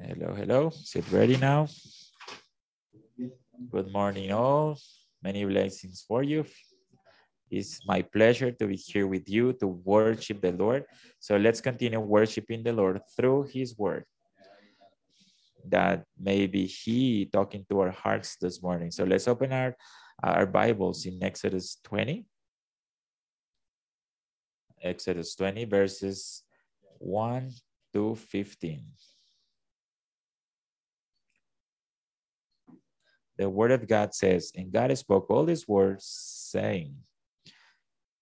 Hello, hello. Is it ready now? Good morning, all. Many blessings for you. It's my pleasure to be here with you to worship the Lord. So let's continue worshiping the Lord through his word. That maybe he talking to our hearts this morning. So let's open our, our Bibles in Exodus 20. Exodus 20 verses 1 to 15. the word of God says, and God spoke all these words, saying,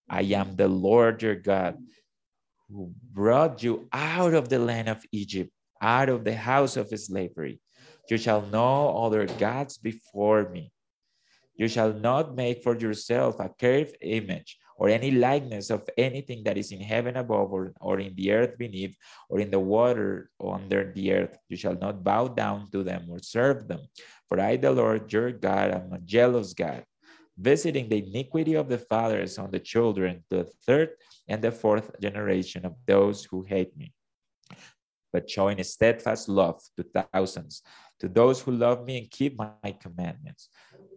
I am the Lord your God who brought you out of the land of Egypt, out of the house of slavery. You shall know other gods before me. You shall not make for yourself a carved image or any likeness of anything that is in heaven above or, or in the earth beneath or in the water under the earth. You shall not bow down to them or serve them. For I, the Lord your God, am a jealous God, visiting the iniquity of the fathers on the children, the third and the fourth generation of those who hate me, but showing steadfast love to thousands, to those who love me and keep my commandments.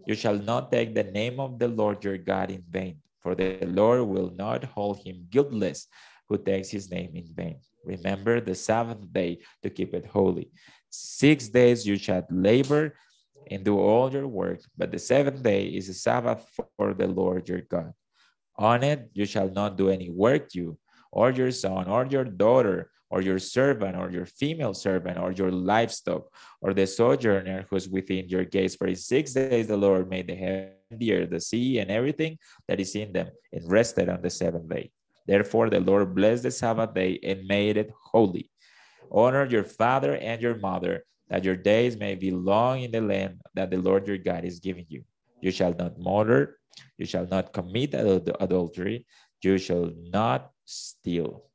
You shall not take the name of the Lord your God in vain for the Lord will not hold him guiltless who takes his name in vain. Remember the seventh day to keep it holy. Six days you shall labor and do all your work, but the seventh day is a Sabbath for the Lord your God. On it you shall not do any work, you or your son or your daughter or your servant or your female servant or your livestock or the sojourner who's within your gates. For in six days the Lord made the heaven, the earth, the sea, and everything that is in them, and rested on the seventh day. Therefore the Lord blessed the Sabbath day and made it holy. Honor your father and your mother, that your days may be long in the land that the Lord your God is giving you. You shall not murder, you shall not commit adultery, you shall not steal.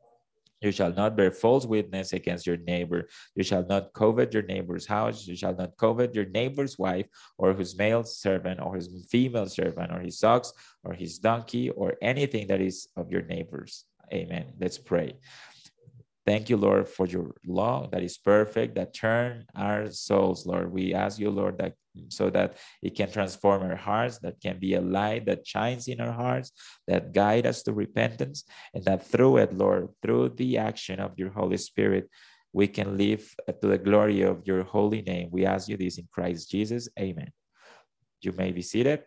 You shall not bear false witness against your neighbor. You shall not covet your neighbor's house. You shall not covet your neighbor's wife, or his male servant, or his female servant, or his ox, or his donkey, or anything that is of your neighbor's. Amen. Let's pray. Thank you, Lord, for your law that is perfect, that turn our souls, Lord. We ask you, Lord, that so that it can transform our hearts, that can be a light that shines in our hearts, that guide us to repentance, and that through it, Lord, through the action of your Holy Spirit, we can live to the glory of your holy name. We ask you this in Christ Jesus. Amen. You may be seated.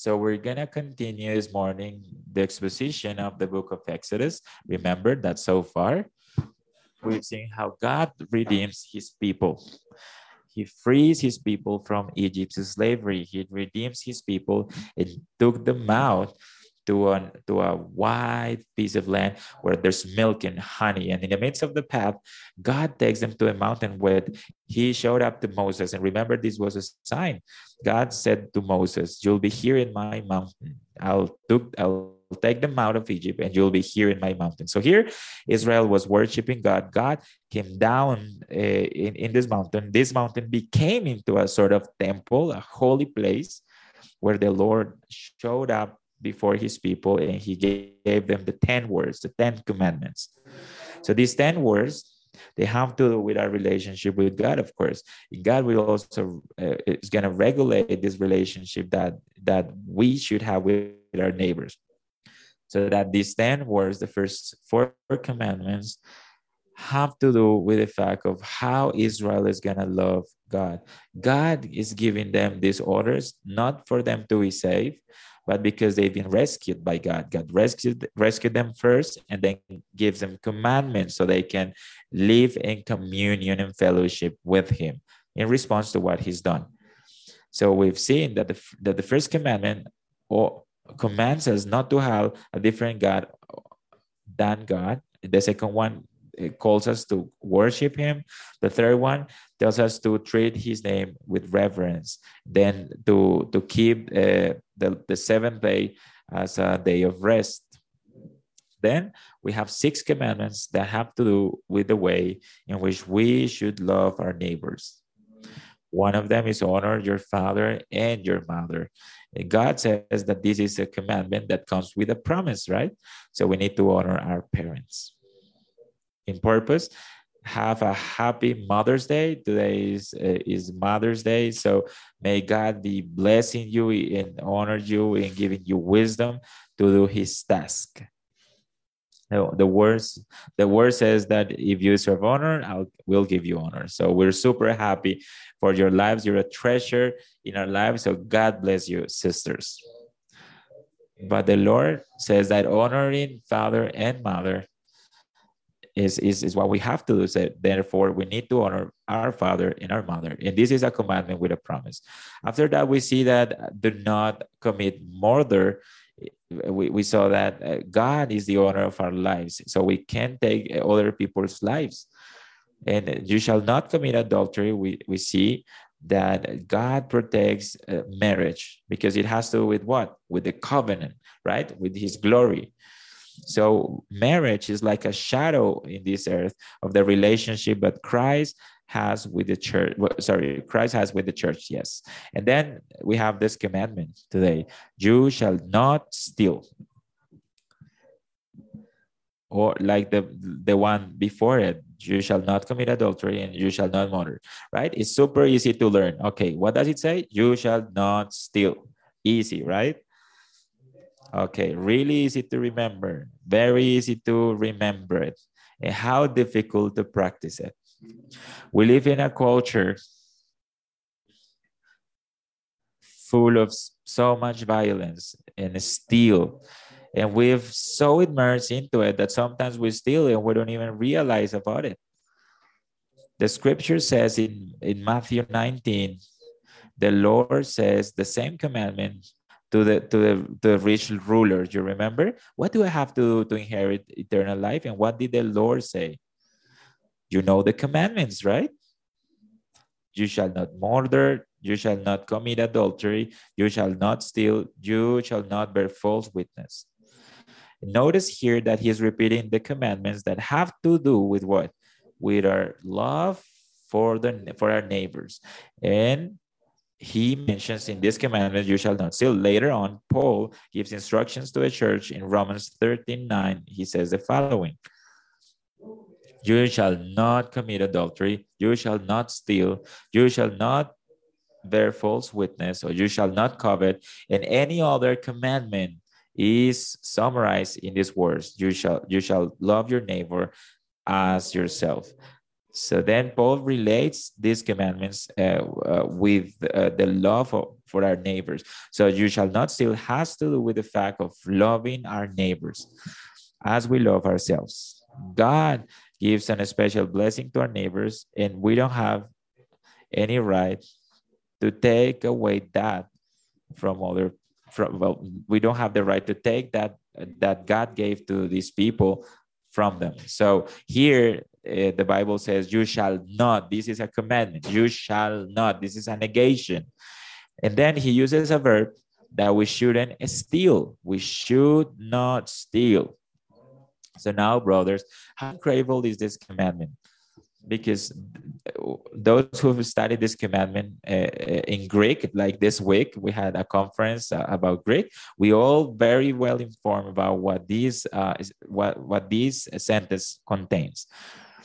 So we're gonna continue this morning the exposition of the book of Exodus. Remember that so far we've seen how God redeems his people. He frees his people from Egypt's slavery. He redeems his people and took them out to, an, to a wide piece of land where there's milk and honey. And in the midst of the path, God takes them to a mountain where he showed up to Moses. And remember, this was a sign. God said to Moses, You'll be here in my mountain. I'll, took, I'll take them out of Egypt and you'll be here in my mountain. So here, Israel was worshiping God. God came down uh, in, in this mountain. This mountain became into a sort of temple, a holy place where the Lord showed up before his people and he gave them the 10 words, the 10 commandments. So these 10 words, they have to do with our relationship with God, of course. God will also uh, is going to regulate this relationship that that we should have with our neighbors. So that these 10 words, the first four commandments, have to do with the fact of how Israel is going to love God. God is giving them these orders not for them to be saved, but because they've been rescued by God. God rescued, rescued them first and then gives them commandments so they can live in communion and fellowship with Him in response to what He's done. So we've seen that the, that the first commandment or commands us not to have a different God than God. The second one calls us to worship him. The third one tells us to treat his name with reverence. Then to, to keep uh, the, the seventh day as a day of rest. Then we have six commandments that have to do with the way in which we should love our neighbors. One of them is honor your father and your mother. God says that this is a commandment that comes with a promise, right? So we need to honor our parents. In purpose, have a happy Mother's Day. Today is, uh, is Mother's Day. So may God be blessing you and honor you and giving you wisdom to do his task. No, the words the word says that if you serve honor, I will give you honor. So we're super happy for your lives. You're a treasure in our lives. So God bless you, sisters. But the Lord says that honoring father and mother is, is, is what we have to do. So therefore, we need to honor our father and our mother. And this is a commandment with a promise. After that, we see that do not commit murder we, we saw that uh, God is the owner of our lives. So we can't take other people's lives. And you shall not commit adultery. We, we see that God protects uh, marriage because it has to do with what? With the covenant, right? With his glory. So marriage is like a shadow in this earth of the relationship that Christ has with the church. Sorry, Christ has with the church, yes. And then we have this commandment today you shall not steal. Or like the, the one before it, you shall not commit adultery and you shall not murder, right? It's super easy to learn. Okay, what does it say? You shall not steal. Easy, right? Okay, really easy to remember, very easy to remember it. And how difficult to practice it. We live in a culture full of so much violence and steal. And we've so immersed into it that sometimes we steal and we don't even realize about it. The scripture says in, in Matthew 19, the Lord says the same commandment to the to the, the rich rulers. You remember? What do I have to do to inherit eternal life? And what did the Lord say? You know the commandments, right? You shall not murder, you shall not commit adultery, you shall not steal, you shall not bear false witness. Notice here that he is repeating the commandments that have to do with what? With our love for the for our neighbors. And he mentions in this commandment, you shall not steal. Later on, Paul gives instructions to a church in Romans 13 9. He says the following you shall not commit adultery. You shall not steal. You shall not bear false witness, or you shall not covet. And any other commandment is summarized in these words you shall you shall love your neighbor as yourself so then paul relates these commandments uh, uh, with uh, the love of, for our neighbors. So you shall not steal has to do with the fact of loving our neighbors as we love ourselves. God gives an special blessing to our neighbors, and we don't have any right to take away that from other from well we don't have the right to take that that god gave to these people from them. So here uh, the bible says you shall not this is a commandment you shall not this is a negation and then he uses a verb that we shouldn't steal we should not steal so now, brothers, how incredible is this commandment? Because those who have studied this commandment uh, in Greek, like this week, we had a conference uh, about Greek. We all very well informed about what these uh, what what this sentence contains.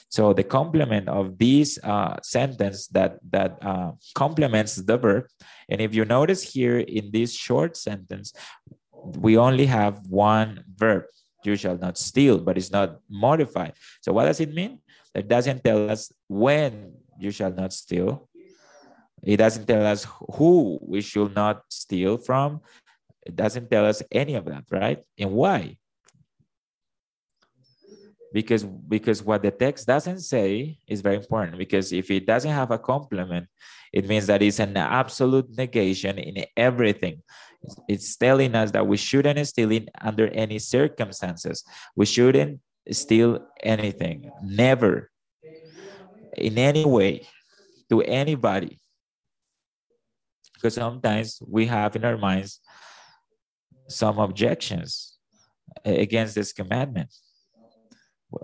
So the complement of this uh, sentence that that uh, complements the verb, and if you notice here in this short sentence, we only have one verb you shall not steal, but it's not modified. So what does it mean? It doesn't tell us when you shall not steal. It doesn't tell us who we should not steal from. It doesn't tell us any of that, right? And why? Because because what the text doesn't say is very important. Because if it doesn't have a complement, it means that it's an absolute negation in everything. It's telling us that we shouldn't steal under any circumstances. We shouldn't steal anything, never, in any way, to anybody. Because sometimes we have in our minds some objections against this commandment.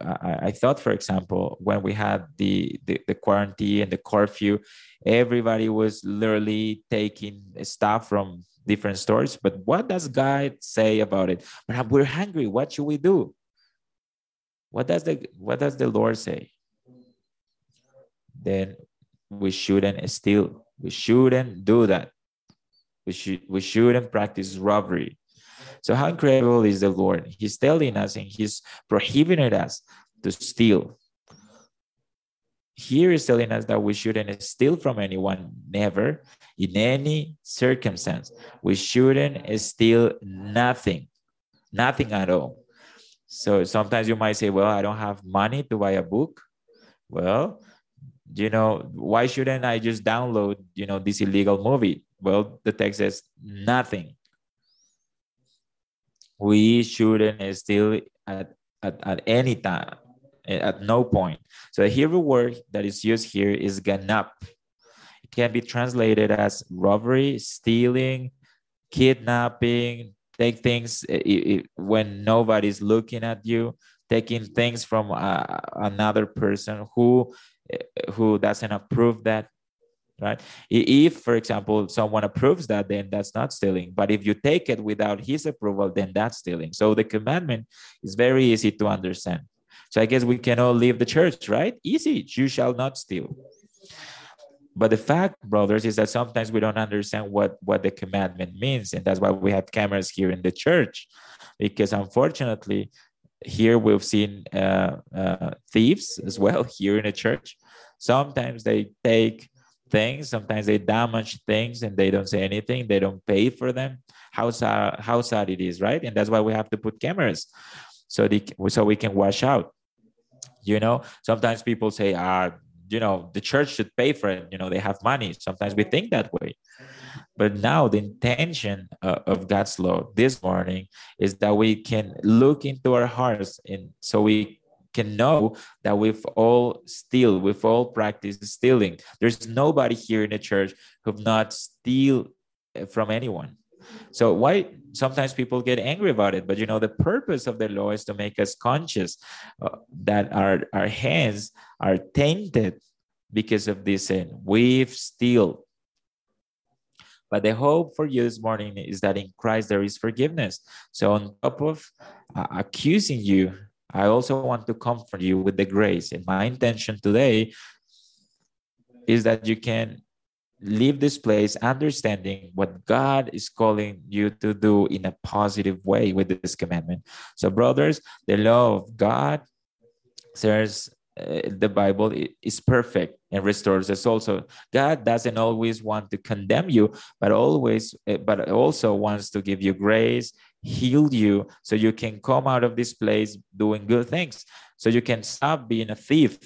I, I thought, for example, when we had the, the, the quarantine and the curfew, everybody was literally taking stuff from different stores. But what does God say about it? But we're hungry. What should we do? What does the what does the Lord say? Then we shouldn't steal. We shouldn't do that. We should we shouldn't practice robbery. So how incredible is the Lord? He's telling us and he's prohibiting us to steal. Here is telling us that we shouldn't steal from anyone, never, in any circumstance. We shouldn't steal nothing, nothing at all. So sometimes you might say, well, I don't have money to buy a book. Well, you know, why shouldn't I just download, you know, this illegal movie? Well, the text says nothing. We shouldn't steal at, at, at any time, eh, at no point. So the Hebrew word that is used here is ganap. It can be translated as robbery, stealing, kidnapping, take things eh, when nobody's looking at you, taking things from uh, another person who eh, who doesn't approve that right? If for example someone approves that then that's not stealing. But if you take it without his approval then that's stealing. So the commandment is very easy to understand. So i guess we can all leave the church right? Easy. You shall not steal. But the fact brothers is that sometimes we don't understand what what the commandment means. And that's why we have cameras here in the church. Because unfortunately here we've seen uh, uh, thieves as well here in the church. Sometimes they take things, sometimes they damage things and they don't say anything, they don't pay for them. How sad, how sad it is, right? And that's why we have to put cameras so, they, so we can wash out. You know, sometimes people say, ah, you know, the church should pay for it. You know, they have money. Sometimes we think that way. But now the intention uh, of God's law this morning is that we can look into our hearts and so we can know that we've all steal, we've all practiced stealing. There's nobody here in the church who've not steal uh, from anyone. So why sometimes people get angry about it, but you know the purpose of the law is to make us conscious uh, that our our hands are tainted because of this sin. We've steal but the hope for you this morning is that in Christ there is forgiveness. So, on top of uh, accusing you, I also want to comfort you with the grace. And my intention today is that you can leave this place understanding what God is calling you to do in a positive way with this commandment. So, brothers, the law of God says uh, the Bible is perfect and restores us also. God doesn't always want to condemn you, but always, uh, but also wants to give you grace, heal you, so you can come out of this place doing good things, so you can stop being a thief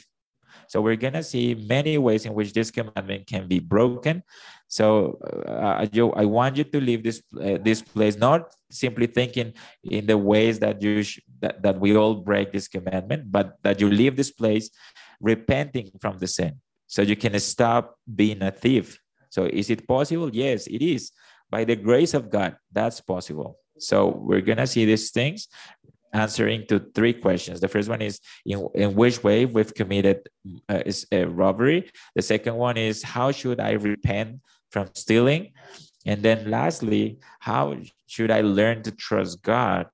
so we're going to see many ways in which this commandment can be broken. So uh, you, I want you to leave this uh, this place not simply thinking in the ways that you sh- that, that we all break this commandment, but that you leave this place repenting from the sin, so you can stop being a thief. So is it possible? Yes, it is. By the grace of God, that's possible. So we're gonna see these things answering to three questions. The first one is in, in which way we've committed uh, is a robbery. The second one is how should I repent from stealing? And then lastly, how should I learn to trust God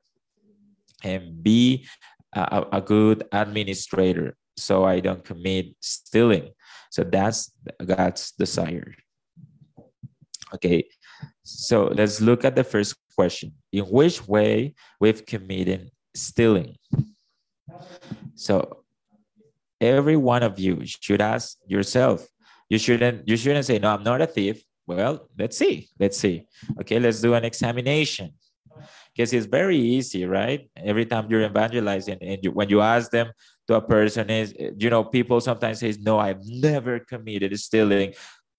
and be a, a good administrator so I don't commit stealing? So that's God's desire. Okay, so let's look at the first question. In which way we've committed stealing. So every one of you should ask yourself. You shouldn't you shouldn't say, no, I'm not a thief. Well, let's see. Let's see. Okay, let's do an examination. Because it's very easy, right? Every time you're evangelizing and you, when you ask them to a person is, you know, people sometimes say, no, I've never committed stealing.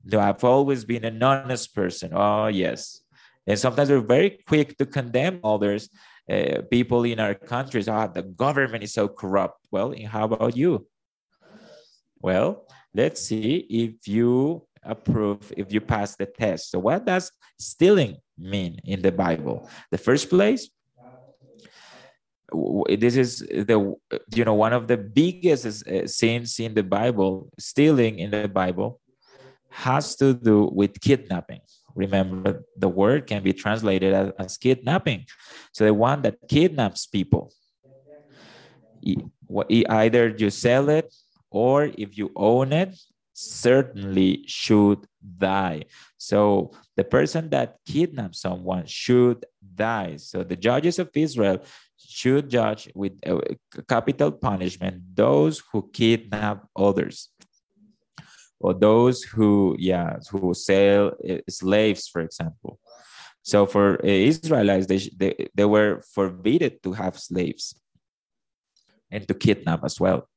No, I've always been an honest person. Oh, yes. And sometimes we're very quick to condemn others uh, people in our countries, ah, the government is so corrupt. Well, how about you? Well, let's see if you approve, if you pass the test. So, what does stealing mean in the Bible? The first place, this is the you know one of the biggest uh, sins in the bible stealing in the bible has to do with kidnapping. Remember the word can be translated as, as kidnapping. So the one that kidnaps people either you sell it or if you own it certainly should die. So the person that kidnaps someone should die. So the judges of israel should judge with uh, capital punishment those who kidnap others or those who yeah who sell eh, slaves for example so for eh, israelites they, they, they were forbidden to have slaves and to kidnap as well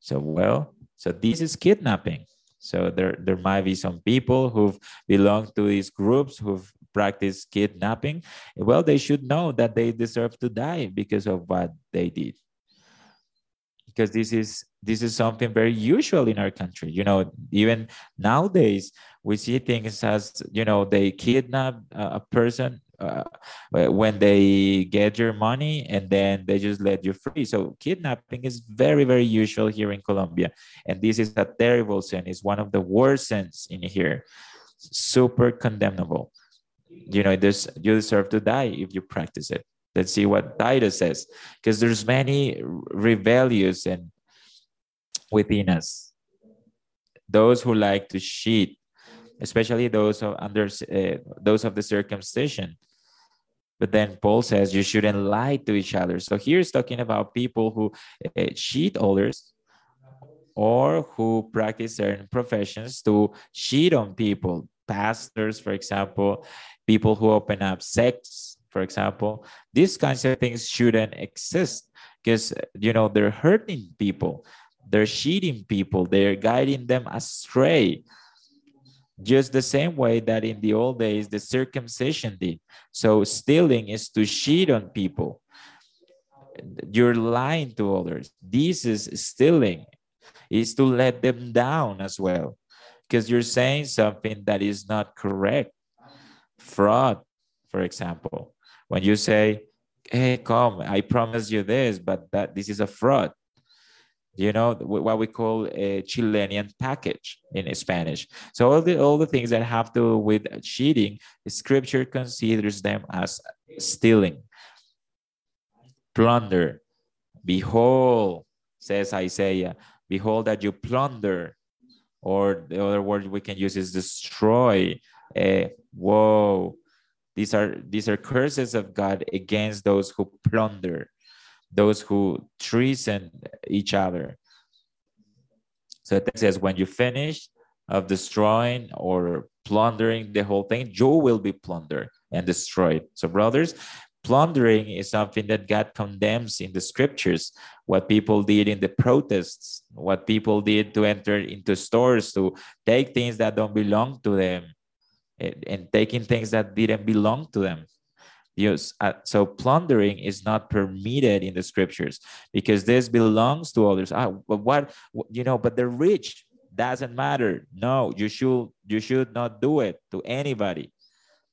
so well so this is kidnapping so there, there might be some people who've belonged to these groups who've practiced kidnapping. Well, they should know that they deserve to die because of what they did. Because this is this is something very usual in our country. You know, even nowadays we see things as you know they kidnap a person uh, when they get your money and then they just let you free. So kidnapping is very, very usual here in Colombia. And this is a terrible sin. It's one of the worst sins in here. Super condemnable. You know, this you deserve to die if you practice it. Let's see what Titus says. Because there's many rebellious and within us. Those who like to cheat, especially those of under uh, those of the circumcision. But then Paul says you shouldn't lie to each other. So here's talking about people who uh, cheat others or who practice certain professions to cheat on people. Pastors, for example, people who open up sects, for example. These kinds of things shouldn't exist because you know they're hurting people, they're cheating people, they're guiding them astray just the same way that in the old days the circumcision did. So stealing is to cheat on people. You're lying to others. This is stealing, is to let them down as well, because you're saying something that is not correct. Fraud, for example, when you say, "Hey, come, I promise you this," but that this is a fraud you know what we call a Chilean package in Spanish. So all the all the things that have to do with cheating, Scripture considers them as stealing, plunder. Behold, says Isaiah, behold that you plunder, or the other word we can use is destroy. Uh, whoa, these are these are curses of God against those who plunder those who treason each other. So it says, when you finish of destroying or plundering the whole thing, you will be plundered and destroyed. So, brothers, plundering is something that God condemns in the scriptures. What people did in the protests, what people did to enter into stores to take things that don't belong to them and, taking things that didn't belong to them. Yes. Uh, so plundering is not permitted in the scriptures because this belongs to others. Ah, but what you know? But the rich doesn't matter. No, you should you should not do it to anybody,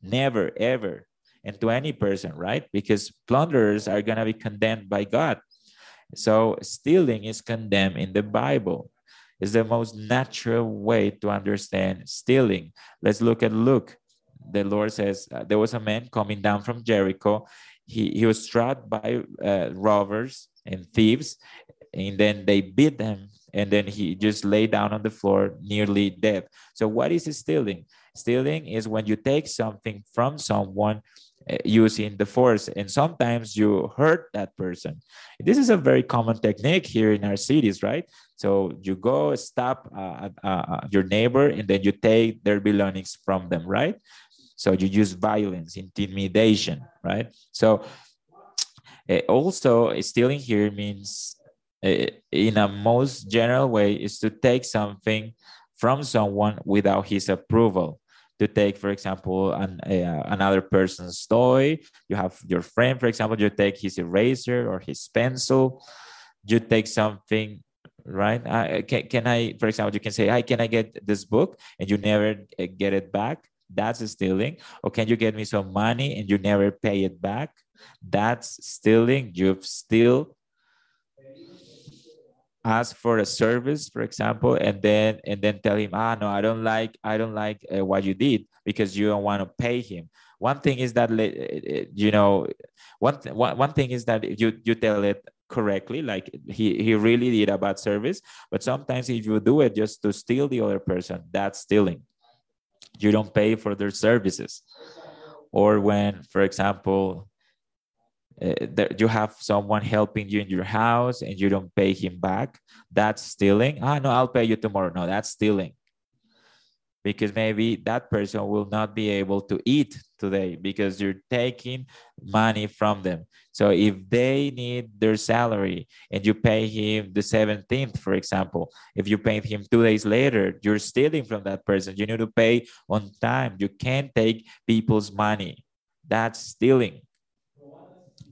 never ever, and to any person, right? Because plunderers are gonna be condemned by God. So stealing is condemned in the Bible. Is the most natural way to understand stealing. Let's look at Luke the Lord says uh, there was a man coming down from Jericho. He, he was struck by uh, robbers and thieves, and then they beat him, and then he just lay down on the floor, nearly dead. So, what is stealing? Stealing is when you take something from someone using the force, and sometimes you hurt that person. This is a very common technique here in our cities, right? So you go stop uh, uh, uh your neighbor, and then you take their belongings from them, right? So you use violence, intimidation, right? So uh, also stealing here means uh, in a most general way is to take something from someone without his approval to take for example an, uh, another person's toy you have your friend for example you take his eraser or his pencil you take something right? Uh, can, can i for example you can say hi can i get this book? and you never get it back. That's stealing. Or can you get me some money and you never pay it back? That's stealing. You've still ask for a service for example and then and then tell him ah no i don't like i don't like uh, what you did because you don't want to pay him. One thing is that uh, uh, you know one, th- one, thing is that you you tell it correctly like he he really did a bad service but sometimes if you do it just to steal the other person that's stealing. You don't pay for their services. Or when for example uh, that you have someone helping you in your house and you don't pay him back that's stealing. Ah no i'll pay you tomorrow. No that's stealing. Because maybe that person will not be able to eat today because you're taking money from them. So if they need their salary and you pay him the 17th for example if you pay him two days later you're stealing from that person. You need to pay on time. You can't take people's money. That's stealing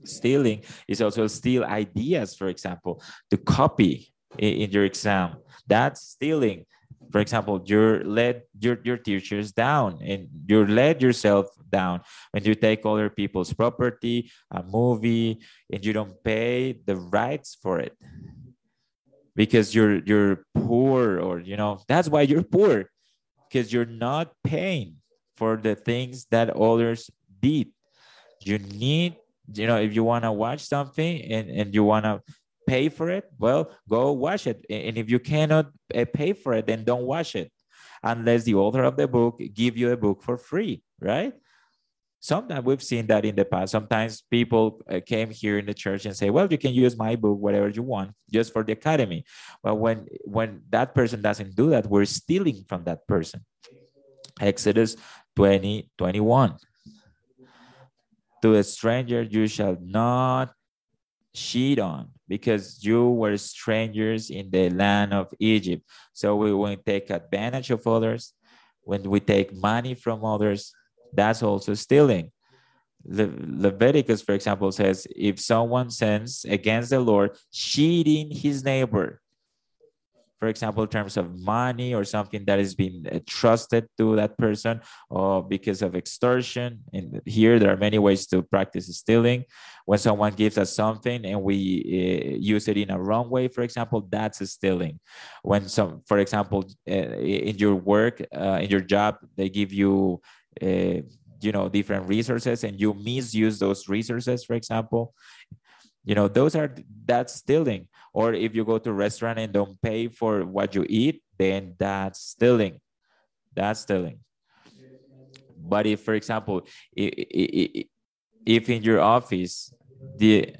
stealing is also steal ideas, for example, to copy in, your exam. That's stealing. For example, you're led your, your teachers down and you're led yourself down when you take other people's property, a movie, and you don't pay the rights for it because you're you're poor or you know that's why you're poor because you're not paying for the things that others did you need you know if you want to watch something and, and you want to pay for it well go watch it. And if you cannot eh, pay for it then don't watch it. Unless the author of the book give you a book for free right? Sometimes we've seen that in the past. Sometimes people uh, came here in the church and say well you can use my book whatever you want just for the academy. But when when that person doesn't do that we're stealing from that person. Exodus 20 21 to a stranger you shall not cheat on because you were strangers in the land of Egypt. So we won't take advantage of others. When we take money from others, that's also stealing. Le- Leviticus, for example, says if someone sins against the Lord, cheating his neighbor, for example, in terms of money or something that has been uh, trusted to that person or because of extortion. And here there are many ways to practice stealing. When someone gives us something and we uh, use it in a wrong way, for example, that's stealing. When some, for example, uh, in your work, uh, in your job, they give you uh, you know different resources and you misuse those resources for example you know those are that's stealing. Or if you go to restaurant and don't pay for what you eat then that's stealing. That's stealing. But if for example if in your office the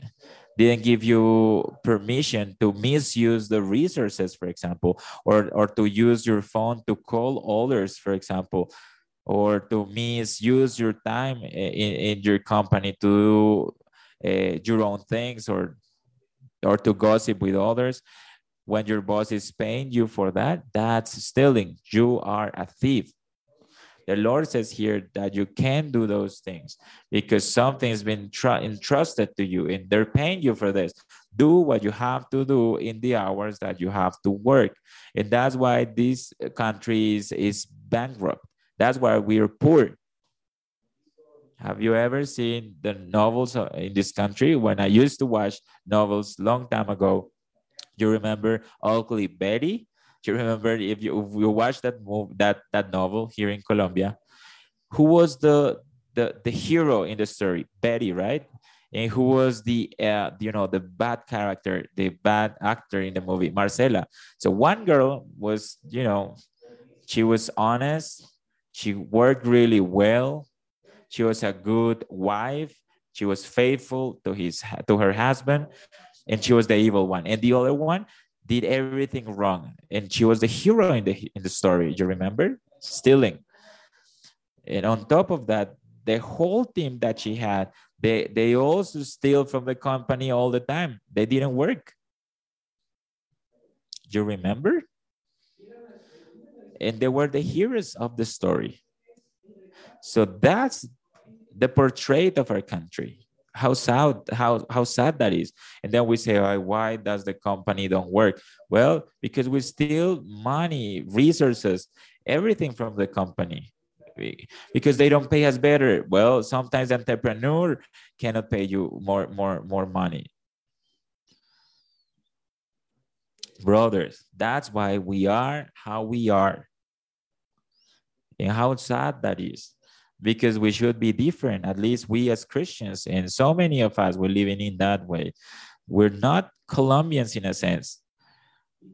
didn't give you permission to misuse the resources for example or or to use your phone to call others for example or to misuse your time in, in your company to Eh, your own things or or to gossip with others. When your boss is paying you for that that's stealing. You are a thief. The lord says here that you can't do those things because something has been entrusted to you and they're paying you for this. Do what you have to do in the hours that you have to work. And that's why this country is, is bankrupt. That's why we're poor have you ever seen the novels in this country? When I used to watch novels long time ago, you remember Ugly Betty? Do you remember if you, if you watched that move that that novel here in Colombia? Who was the the the hero in the story? Betty, right? And who was the uh, you know the bad character, the bad actor in the movie? Marcela. So one girl was you know she was honest, she worked really well, she was a good wife. She was faithful to his to her husband, and she was the evil one. And the other one did everything wrong, and she was the hero in the in the story. You remember stealing. And on top of that, the whole team that she had, they they also steal from the company all the time. They didn't work. You remember? And they were the heroes of the story. So that's the portrait of our country how sad how how sad that is and then we say oh, why does the company don't work well because we steal money resources everything from the company because they don't pay us better. Well, sometimes entrepreneur cannot pay you more, more, more money. Brothers, that's why we are how we are. And how sad that is because we should be different, at least we as Christians. And so many of us were living in that way. We're not Colombians in a sense.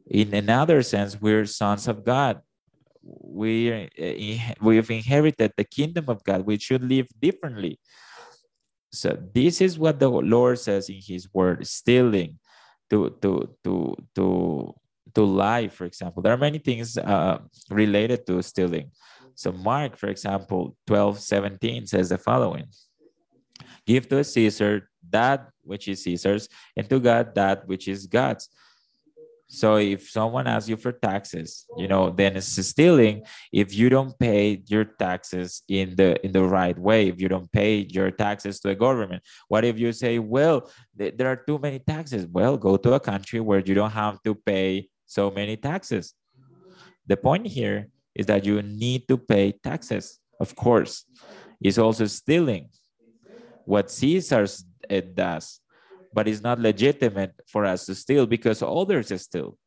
In another sense, we're sons of God. We, we've inherited the kingdom of God. We should live differently. So this is what the Lord says in his word, stealing to, to, to, to, to lie, for example. There are many things uh, related to stealing. So Mark, for example, 12, 17 says the following. Give to a Caesar that which is Caesar's, and to God that which is God's. So if someone asks you for taxes, you know, then it's stealing if you don't pay your taxes in the in the right way, if you don't pay your taxes to the government. What if you say, well, th- there are too many taxes? Well, go to a country where you don't have to pay so many taxes. The point here is that you need to pay taxes, of course. It's also stealing what Caesar eh, does, but it's not legitimate for us to steal because others steal.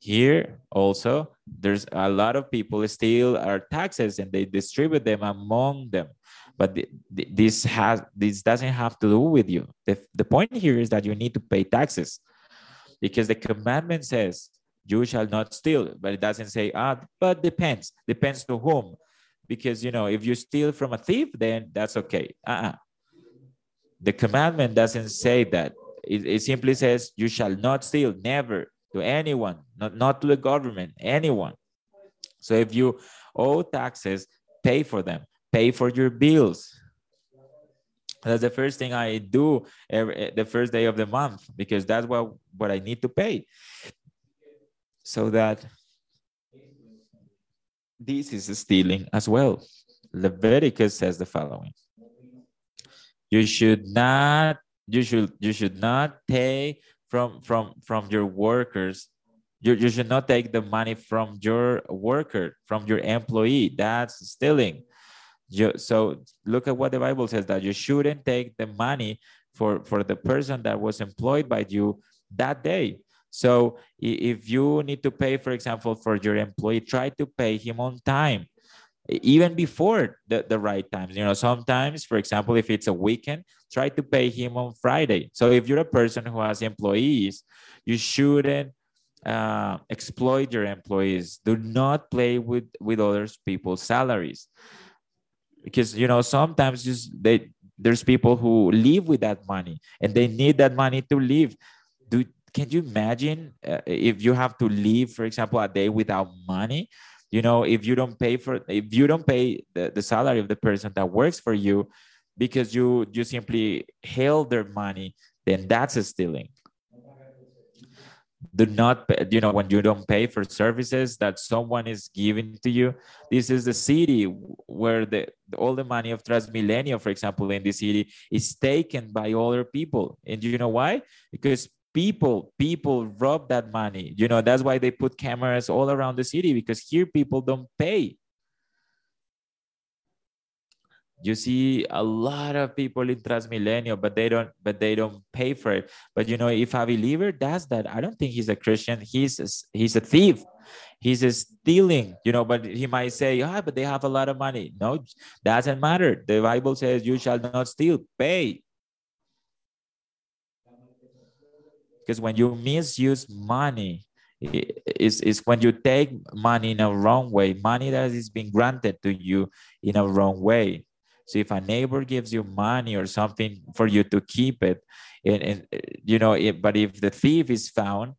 Here also, there's a lot of people steal our taxes and they distribute them among them. But this has this doesn't have to do with you. The, the point here is that you need to pay taxes because the commandment says you shall not steal. But it doesn't say ah but depends. Depends to whom. Because you know if you steal from a thief then that's okay. Uh-uh. the commandment doesn't say that. It, it simply says you shall not steal never to anyone not, not to the government anyone. So if you owe taxes pay for them. Pay for your bills. That's the first thing i do every, the first day of the month because that's what what i need to pay so that this is stealing as well. Leviticus says the following. You should not, you should, you should not take from from from your workers. You, you should not take the money from your worker, from your employee. That's stealing. You, so look at what the Bible says that you shouldn't take the money for, for the person that was employed by you that day. So if you need to pay, for example, for your employee, try to pay him on time, even before the, the right times. You know, sometimes, for example, if it's a weekend, try to pay him on Friday. So if you're a person who has employees, you shouldn't uh, exploit your employees. Do not play with with other people's salaries, because you know sometimes just they there's people who live with that money and they need that money to live. Do can you imagine uh, if you have to leave for example a day without money you know if you don't pay for if you don't pay the, the salary of the person that works for you because you you simply held their money then that's a stealing. Do not pay, you know when you don't pay for services that someone is giving to you. This is the city where the all the money of transmilenio for example in the city is taken by other people. And you know why? Because people people rob that money. You know that's why they put cameras all around the city because here people don't pay. You see a lot of people in transmilenio but they don't but they don't pay for it. But you know if a believer does that i don't think he's a christian. He's a, he's a thief. He's a stealing you know but he might say ah but they have a lot of money. No doesn't matter. The bible says you shall not steal. Pay because when you misuse money is is when you take money in a wrong way money that is being granted to you in a wrong way. So if a neighbor gives you money or something for you to keep it and, and you know it, but if the thief is found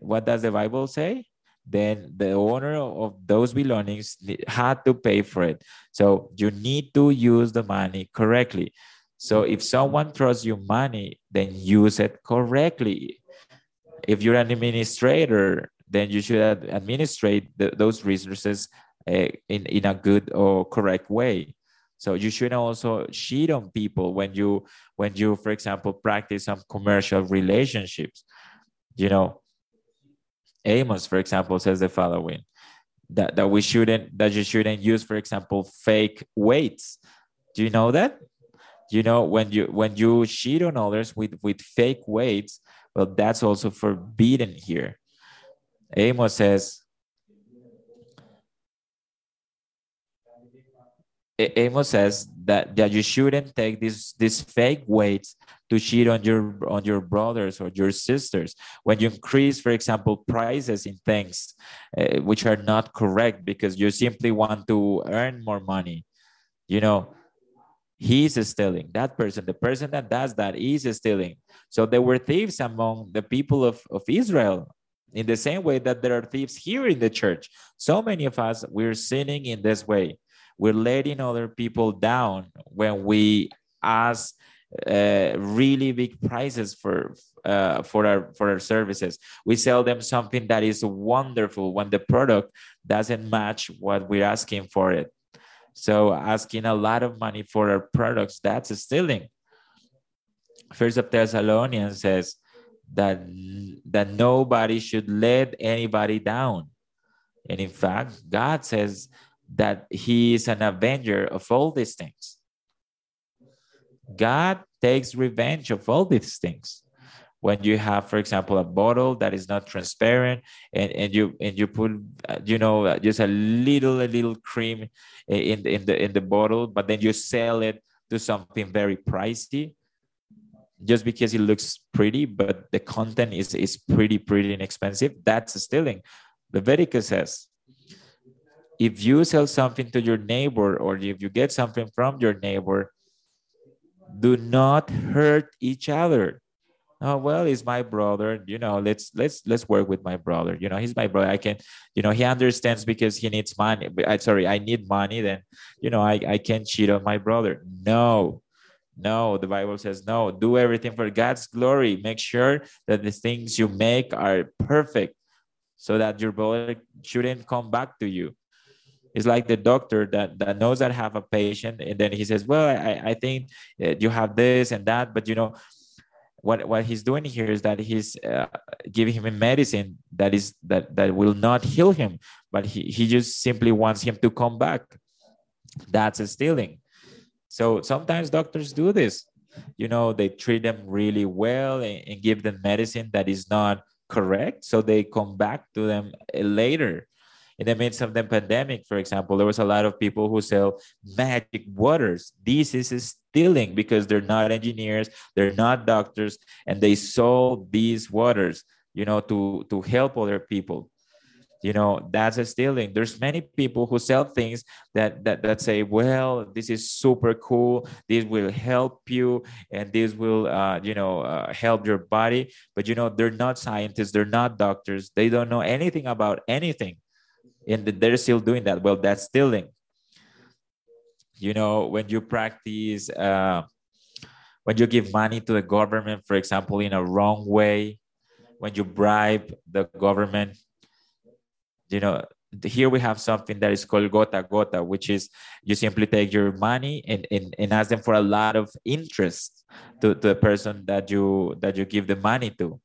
what does the bible say? Then the owner of those belongings had to pay for it. So you need to use the money correctly so if someone throws you money, then use it correctly. If you're an administrator, then you should administrate the, those resources uh, in, in a good or correct way. So you should also cheat on people when you when you, for example, practice some commercial relationships. You know, Amos, for example, says the following: that, that we shouldn't that you shouldn't use for example fake weights do you know that you know when you when you cheat on others with with fake weights well that's also forbidden here. Amos says Amos says that, that you shouldn't take these these fake weights to cheat on your on your brothers or your sisters. When you increase for example prices in things uh, which are not correct because you simply want to earn more money you know he's stealing that person the person that does that is stealing so there were thieves among the people of, of israel in the same way that there are thieves here in the church so many of us we're sinning in this way we're letting other people down when we ask uh, really big prices for uh, for our for our services. We sell them something that is wonderful when the product doesn't match what we're asking for it. So asking a lot of money for our products, that's stealing. First of Thessalonians says that that nobody should let anybody down. And in fact, God says that he is an avenger of all these things. God takes revenge of all these things. When you have, for example, a bottle that is not transparent, and, and you and you put, uh, you know, just a little a little cream in in the in the bottle, but then you sell it to something very pricey, just because it looks pretty, but the content is is pretty pretty inexpensive. That's stealing. Leviticus says, if you sell something to your neighbor or if you get something from your neighbor do not hurt each other oh well he's my brother. You know let's let's let's work with my brother. You know he's my brother. I can you know he understands because he needs money. I uh, sorry i need money then you know i i can cheat on my brother. No. No the bible says no. Do everything for god's glory. Make sure that the things you make are perfect so that your brother shouldn't come back to you. It's like the doctor that, that knows that I have a patient, and then he says, "Well, I, I think uh, you have this and that," but you know, what what he's doing here is that he's uh, giving him a medicine that is that that will not heal him, but he he just simply wants him to come back. That's a stealing. So sometimes doctors do this. You know, they treat them really well and, and give them medicine that is not correct, so they come back to them later in the midst of the pandemic, for example, there was a lot of people who sell magic waters. This is stealing because they're not engineers, they're not doctors, and they sold these waters, you know, to to help other people. You know, that's a stealing. There's many people who sell things that that that say, well, this is super cool. This will help you, and this will, uh, you know, uh, help your body. But you know, they're not scientists. They're not doctors. They don't know anything about anything and they're still doing that. Well that's stealing. You know when you practice uh, when you give money to the government for example in a wrong way when you bribe the government you know here we have something that is called gota gota which is you simply take your money and, and, and ask them for a lot of interest to, to the person that you that you give the money to.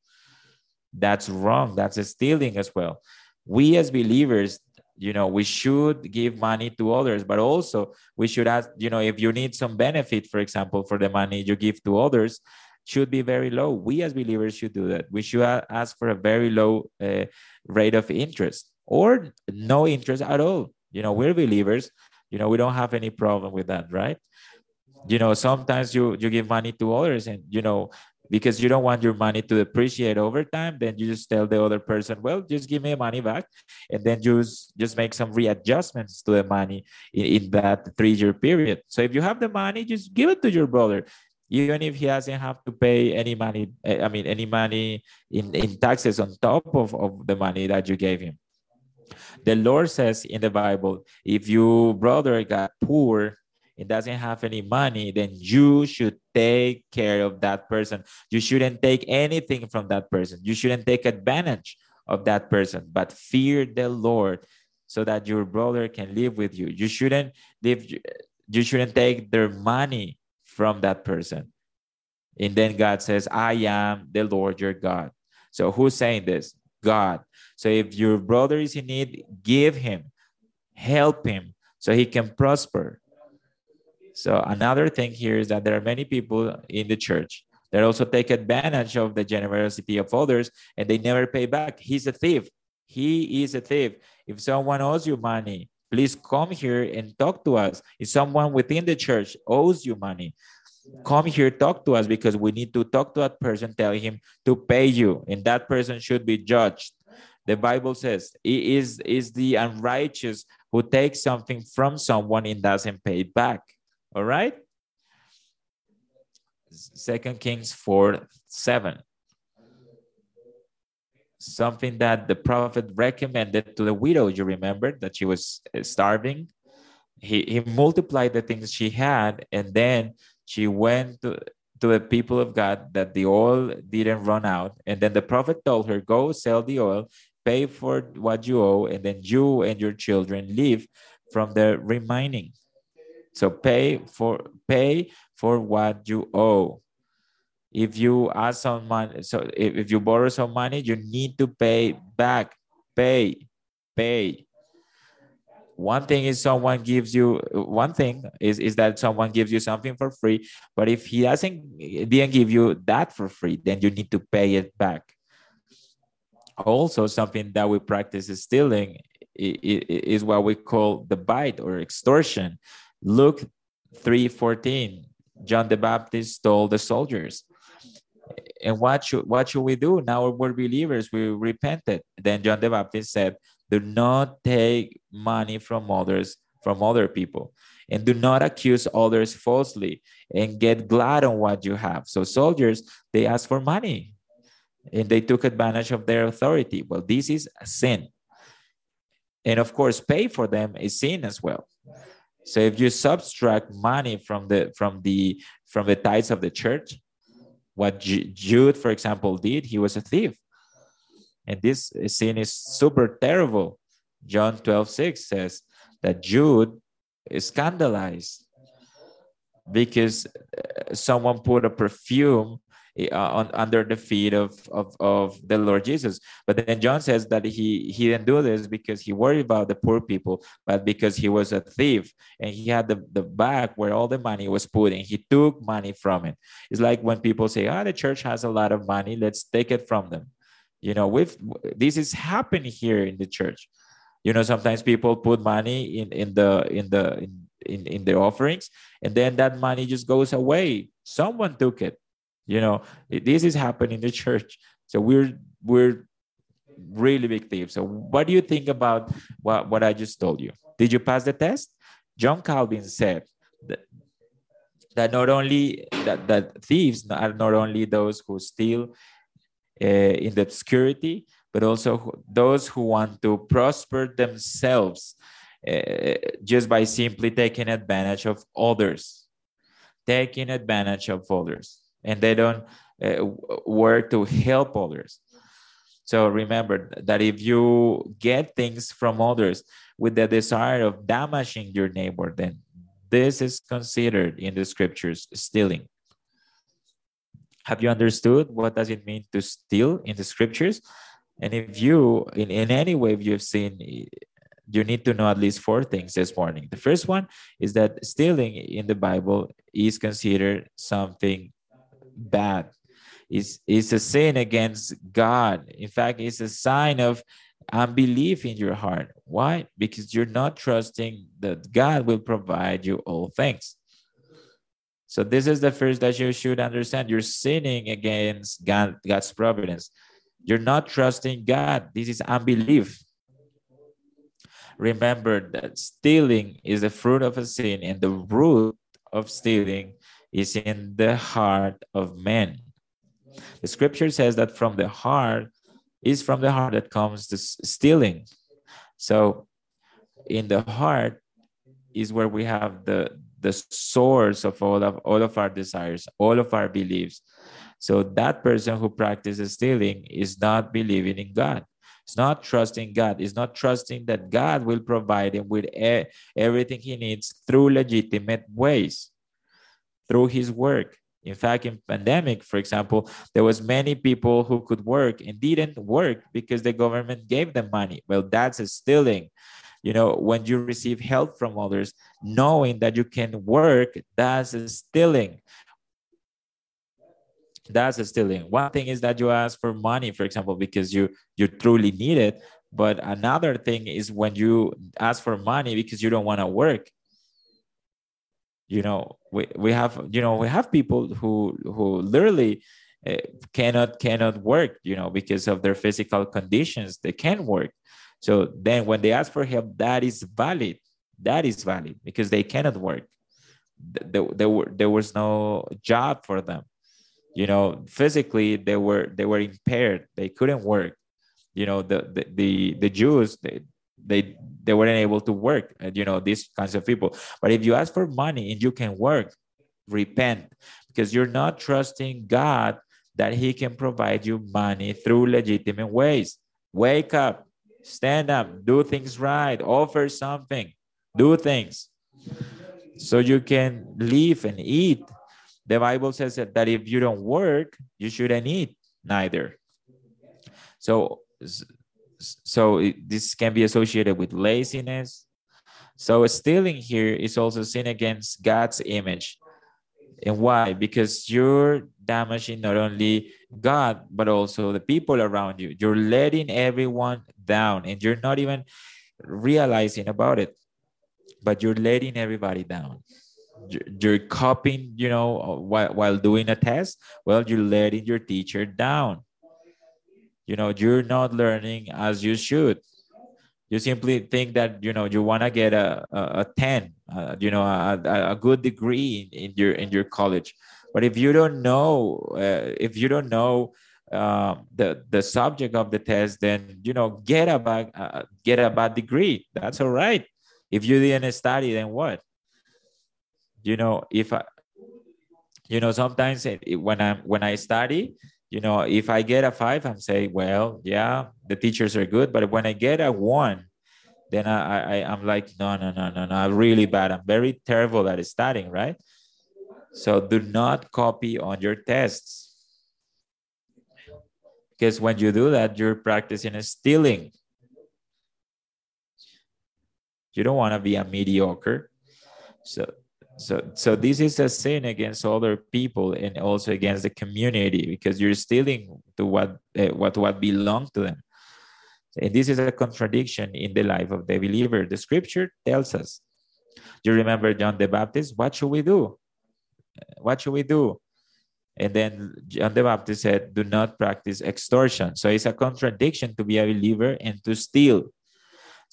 That's wrong. That's stealing as well. We as believers you know we should give money to others but also we should ask you know if you need some benefit for example for the money you give to others should be very low. We as believers should do that. We should ask for a very low uh, rate of interest or no interest at all. You know we're believers. You know we don't have any problem with that right? You know sometimes you you give money to others and you know because you don't want your money to depreciate over time then you just tell the other person well just give me money back and then just just make some readjustments to the money in, in that three year period. So if you have the money just give it to your brother. Even if he doesn't have to pay any money eh, i mean any money in, in taxes on top of, of the money that you gave him. The lord says in the bible if your brother got poor and doesn't have any money, then you should take care of that person. You shouldn't take anything from that person. You shouldn't take advantage of that person, but fear the Lord so that your brother can live with you. You shouldn't live, you shouldn't take their money from that person. And then God says, I am the Lord your God. So who's saying this? God. So if your brother is in need, give him. help him so he can prosper. So another thing here is that there are many people in the church that also take advantage of the generosity of others and they never pay back. He's a thief. He is a thief. If someone owes you money, please come here and talk to us. If someone within the church owes you money, come here, talk to us because we need to talk to that person, tell him to pay you, and that person should be judged. The Bible says, it is, is the unrighteous who takes something from someone and doesn't pay it back. All right? Second Kings 4 7. Something that the prophet recommended to the widow. You remember that she was uh, starving? He, he multiplied the things she had, and then she went to, to the people of God that the oil didn't run out. And then the prophet told her, Go sell the oil, pay for what you owe, and then you and your children live from the remaining. So pay for pay for what you owe. If you ask some money, so if, if you borrow some money, you need to pay back. Pay, pay. One thing is someone gives you one thing is, is that someone gives you something for free, but if he doesn't didn't give you that for free, then you need to pay it back. Also, something that we practice is stealing is what we call the bite or extortion. Luke 3:14, John the Baptist told the soldiers, and what should what should we do? Now we're believers, we repented. Then John the Baptist said, Do not take money from others, from other people, and do not accuse others falsely, and get glad on what you have. So soldiers, they ask for money and they took advantage of their authority. Well, this is a sin. And of course, pay for them is sin as well. So if you subtract money from the from the from the tithes of the church, what Jude, for example, did, he was a thief. And this sin is super terrible. John 12, 6 says that Jude is scandalized because uh, someone put a perfume on, under the feet of, of, of the Lord Jesus. But then John says that he, he didn't do this because he worried about the poor people, but because he was a thief and he had the, the bag where all the money was put and he took money from it. It's like when people say, ah, oh, the church has a lot of money, let's take it from them. You know, with this is happening here in the church. You know, sometimes people put money in, in the in the in, in, in the offerings, and then that money just goes away. Someone took it you know, this is happening in the church. So we're we're really big thieves. So what do you think about what, what I just told you? Did you pass the test? John Calvin said that, that not only that, that thieves are not only those who steal uh, in the obscurity, but also those who want to prosper themselves uh, just by simply taking advantage of others, taking advantage of others and they don't uh, work to help others. So remember that if you get things from others with the desire of damaging your neighbor, then this is considered in the scriptures stealing. Have you understood what does it mean to steal in the scriptures? And if you, in, in any way, you've seen, you need to know at least four things this morning. The first one is that stealing in the Bible is considered something bad. It's, it's a sin against God. In fact, it's a sign of unbelief in your heart. Why? Because you're not trusting that God will provide you all things. So this is the first that you should understand. You're sinning against God, God's providence. You're not trusting God. This is unbelief. Remember that stealing is the fruit of a sin, and the root of stealing is in the heart of men. The scripture says that from the heart is from the heart that comes the stealing. So in the heart is where we have the the source of all of all of our desires, all of our beliefs. So that person who practices stealing is not believing in God. It's not trusting God. It's not trusting that God will provide him with everything he needs through legitimate ways through his work. In fact, in pandemic, for example, there was many people who could work and didn't work because the government gave them money. Well, that's a stealing. You know when you receive help from others knowing that you can work that's a stealing. That's a stealing. One thing is that you ask for money for example because you you truly need it. But another thing is when you ask for money because you don't want to work you know we, we have you know we have people who who literally uh, cannot cannot work you know because of their physical conditions they can't work. So then when they ask for help that is valid. That is valid because they cannot work. There, there, were, there was no job for them. You know physically they were they were impaired. They couldn't work. You know the the the, the jews they, they they weren't able to work uh, you know these kinds of people. But if you ask for money and you can work repent because you're not trusting god that he can provide you money through legitimate ways. Wake up stand up do things right offer something do things so you can live and eat. The bible says that, that if you don't work you shouldn't eat neither. So so it, this can be associated with laziness. So stealing here is also sin against God's image. And why? Because you're damaging not only God, but also the people around you. You're letting everyone down and you're not even realizing about it, but you're letting everybody down. You're copying, you know, uh, while, while doing a test. Well, you're letting your teacher down you know you're not learning as you should. You simply think that you know you want to get a, a, a 10 uh, you know a, a good degree in, your in your college. But if you don't know uh, if you don't know uh, the the subject of the test then you know get a bad uh, get a bad degree. That's all right. If you didn't study then what? You know if i you know sometimes when i'm when i study you know, if I get a five, I'm saying, well, yeah, the teachers are good. But when I get a one, then I, I I'm like, no, no, no, no, no, I'm really bad. I'm very terrible at studying, right? So do not copy on your tests. Because when you do that, you're practicing stealing. You don't want to be a mediocre. So so so this is a sin against other people and also against the community because you're stealing to what uh, what what belongs to them. And this is a contradiction in the life of the believer. The scripture tells us you remember john the baptist? What should we do? What should we do? And then john the baptist said do not practice extortion. So it's a contradiction to be a believer and to steal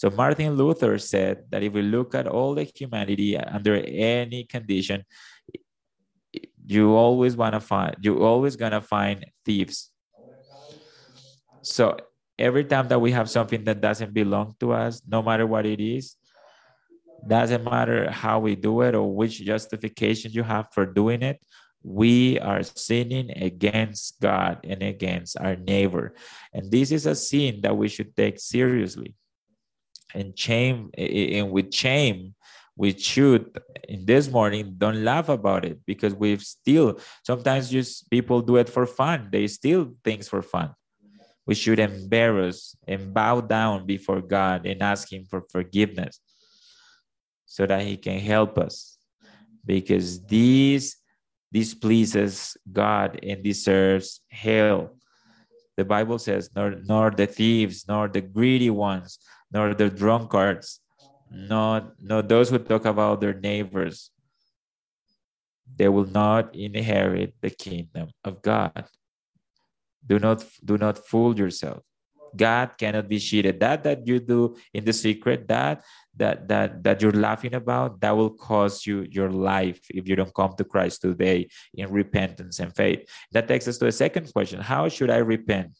so Martin Luther said that if we look at all the humanity under any condition, you always want to find you always gonna find thieves. So every time that we have something that doesn't belong to us, no matter what it is, doesn't matter how we do it or which justification you have for doing it, we are sinning against God and against our neighbor. And this is a sin that we should take seriously and shame and with shame we should in this morning don't laugh about it because we've still sometimes just people do it for fun. They steal things for fun. We should embarrass and bow down before god and ask him for forgiveness so that he can help us because this displeases god and deserves hell. The bible says nor, nor the thieves nor the greedy ones nor the drunkards, not, not those who talk about their neighbors. They will not inherit the kingdom of God. Do not, do not fool yourself. God cannot be cheated. That that you do in the secret, that that that that you're laughing about, that will cost you your life if you don't come to Christ today in repentance and faith. That takes us to a second question: How should I repent?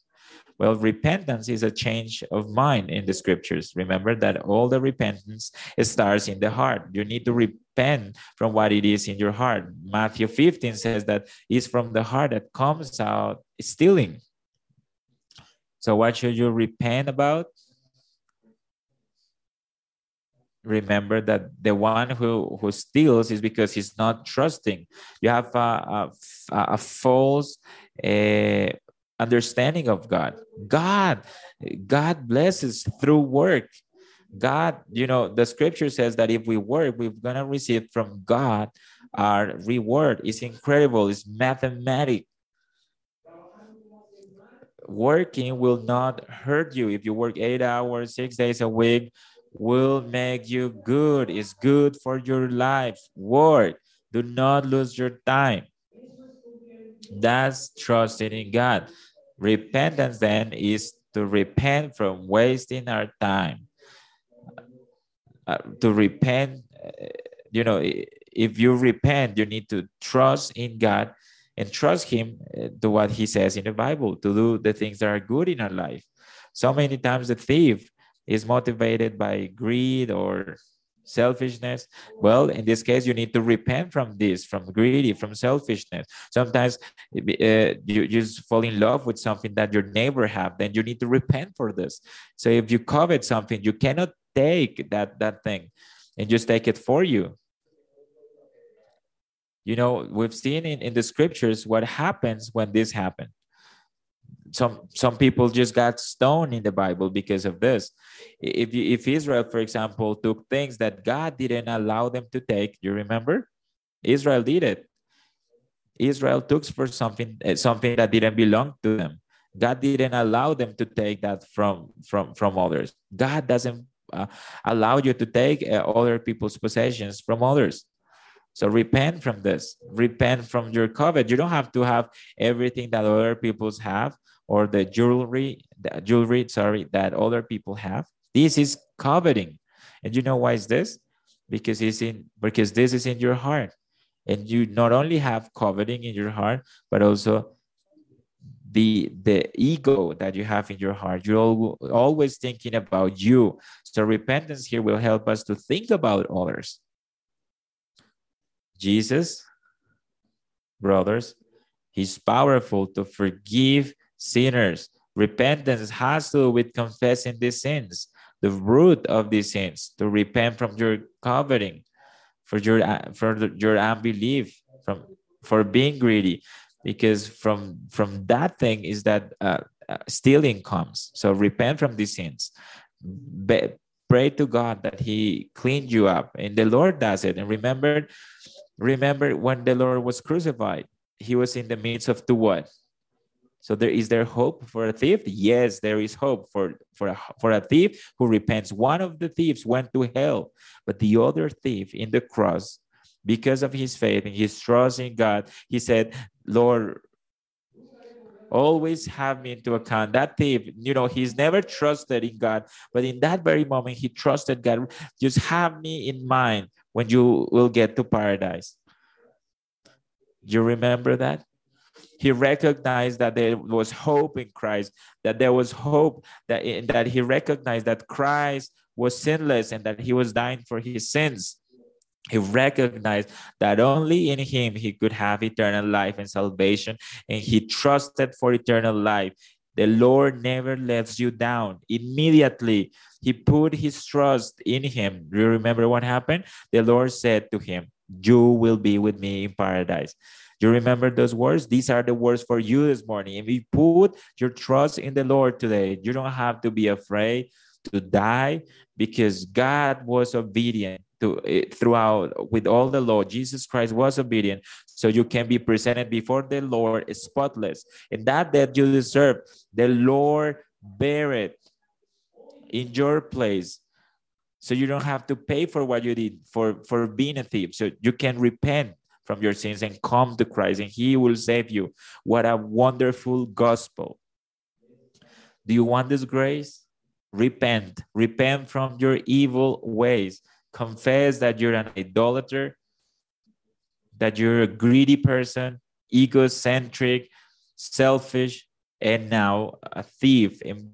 Well, repentance is a change of mind in the scriptures. Remember that all the repentance starts in the heart. You need to repent from what it is in your heart. Matthew 15 says that it's from the heart that comes out stealing. So, what should you repent about? remember that the one who who steals is because he's not trusting you have a, a, a false uh, understanding of God. God, God blesses through work. God, you know, the scripture says that if we work, we're going to receive from God our reward. It's incredible, it's mathematic. Working will not hurt you. If you work eight hours, six days a week, will make you good. It's good for your life. Work. Do not lose your time. That's trusting in God. Repentance then is to repent from wasting our time. Uh, to repent, uh, you know, if you repent, you need to trust in God and trust Him uh, to what He says in the Bible, to do the things that are good in our life. So many times the thief is motivated by greed or selfishness. Well in this case you need to repent from this from greedy from selfishness. Sometimes uh, you just fall in love with something that your neighbor have then you need to repent for this. So if you covet something you cannot take that that thing and just take it for you. You know we've seen in, in the scriptures what happens when this happened some some people just got stoned in the bible because of this. If if israel for example took things that god didn't allow them to take you remember? Israel did it. Israel took for something eh, something that didn't belong to them. God didn't allow them to take that from from from others. God doesn't uh, allow you to take uh, other people's possessions from others. So repent from this. Repent from your covet. You don't have to have everything that other people's have or the jewelry, the jewelry, sorry, that other people have. This is coveting. And you know why is this? Because it's in because this is in your heart. And you not only have coveting in your heart, but also the the ego that you have in your heart. You're always thinking about you. So repentance here will help us to think about others. Jesus, brothers, he's powerful to forgive sinners. Repentance has to do with confessing these sins, the root of these sins, to repent from your coveting, for your for your unbelief, from for being greedy, because from from that thing is that uh, uh, stealing comes. So repent from these sins. Be, pray to God that He cleaned you up, and the Lord does it. And remember, remember when the Lord was crucified, He was in the midst of the what? So there is there hope for a thief? Yes, there is hope for, for, a, for a thief who repents. One of the thieves went to hell, but the other thief in the cross, because of his faith and his trust in God, he said, Lord, always have me into account. That thief, you know, he's never trusted in God, but in that very moment, he trusted God. Just have me in mind when you will get to paradise. You remember that? He recognized that there was hope in Christ, that there was hope that, that he recognized that Christ was sinless and that he was dying for his sins. He recognized that only in him he could have eternal life and salvation, and he trusted for eternal life. The Lord never lets you down. Immediately, he put his trust in him. Do you remember what happened? The Lord said to him, You will be with me in paradise. You remember those words? These are the words for you this morning. If you put your trust in the Lord today, you don't have to be afraid to die because God was obedient to eh, throughout with all the law. Jesus Christ was obedient, so you can be presented before the Lord spotless. And that that you deserve, the Lord bear it in your place. So you don't have to pay for what you did for, for being a thief. So you can repent from your sins and come to Christ, and He will save you. What a wonderful gospel. Do you want this grace? Repent. Repent from your evil ways. Confess that you're an idolater, that you're a greedy person, egocentric, selfish, and now a thief. And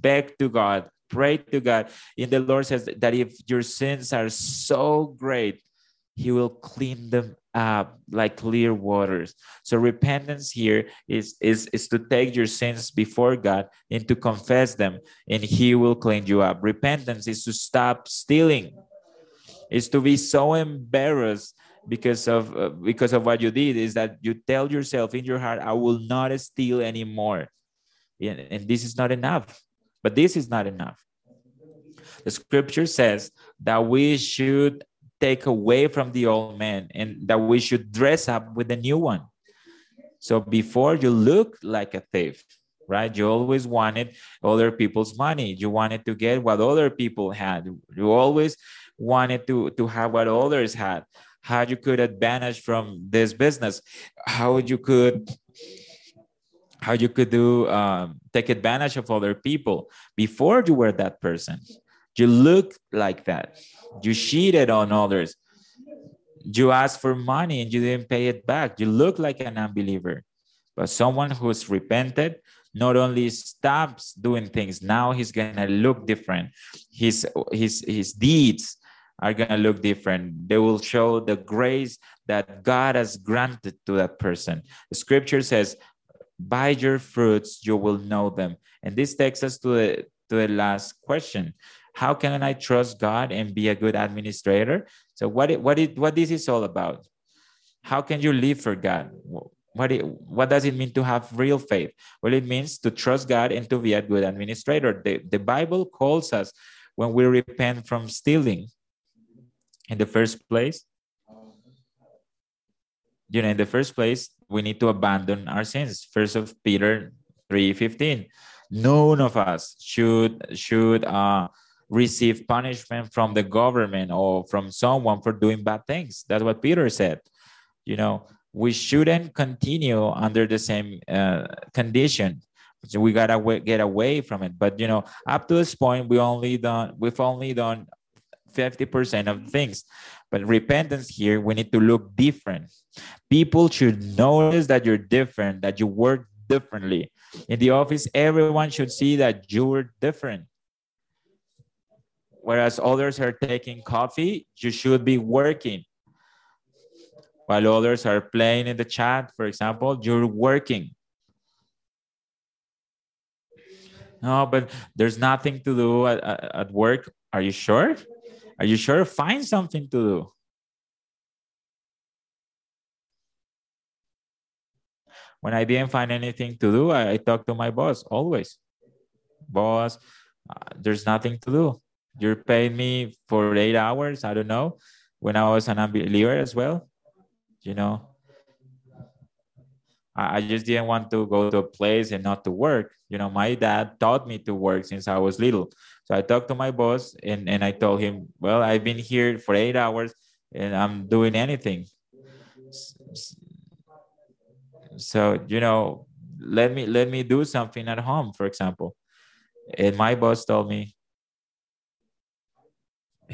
beg to God, pray to God. And the Lord says that if your sins are so great, He will clean them uh, like clear waters. So repentance here is, is, is to take your sins before God and to confess them, and He will clean you up. Repentance is to stop stealing, is to be so embarrassed because of uh, because of what you did is that you tell yourself in your heart i will not steal anymore and, and this is not enough but this is not enough The scripture says that we should take away from the old man and that we should dress up with the new one. So before you look like a thief, right? You always wanted other people's money. You wanted to get what other people had. You always wanted to, to have what others had. How you could advantage from this business, how you could how you could do um, take advantage of other people before you were that person you look like that. You cheated on others. You asked for money and you didn't pay it back. You look like an unbeliever. But someone who's repented not only stops doing things now he's gonna look different. His his his deeds are gonna look different. They will show the grace that god has granted to that person. The scripture says by your fruits you will know them. And this takes us to the to the last question how can i trust god and be a good administrator? So what it, what it, what this is all about? How can you live for god? What it, what does it mean to have real faith? Well it means to trust god and to be a good administrator. The, the bible calls us when we repent from stealing in the first place. You know in the first place we need to abandon our sins. First of Peter 3:15. None of us should should uh, receive punishment from the government or from someone for doing bad things. That's what Peter said. You know, we shouldn't continue under the same uh, condition. So we gotta get away from it. But you know, up to this point, we only done we've only done 50% of things. But repentance here, we need to look different. People should notice that you're different, that you work differently. In the office, everyone should see that you're different. Whereas others are taking coffee, you should be working. While others are playing in the chat, for example, you're working. No, but there's nothing to do at, at work. Are you sure? Are you sure? Find something to do. When I didn't find anything to do, I, I talked to my boss always. Boss, uh, there's nothing to do. You're paying me for eight hours. I don't know. When I was an unbeliever as well, you know, I, I just didn't want to go to a place and not to work. You know, my dad taught me to work since I was little. So I talked to my boss and, and I told him, well, I've been here for eight hours and I'm doing anything. So, you know, let me let me do something at home, for example. And my boss told me,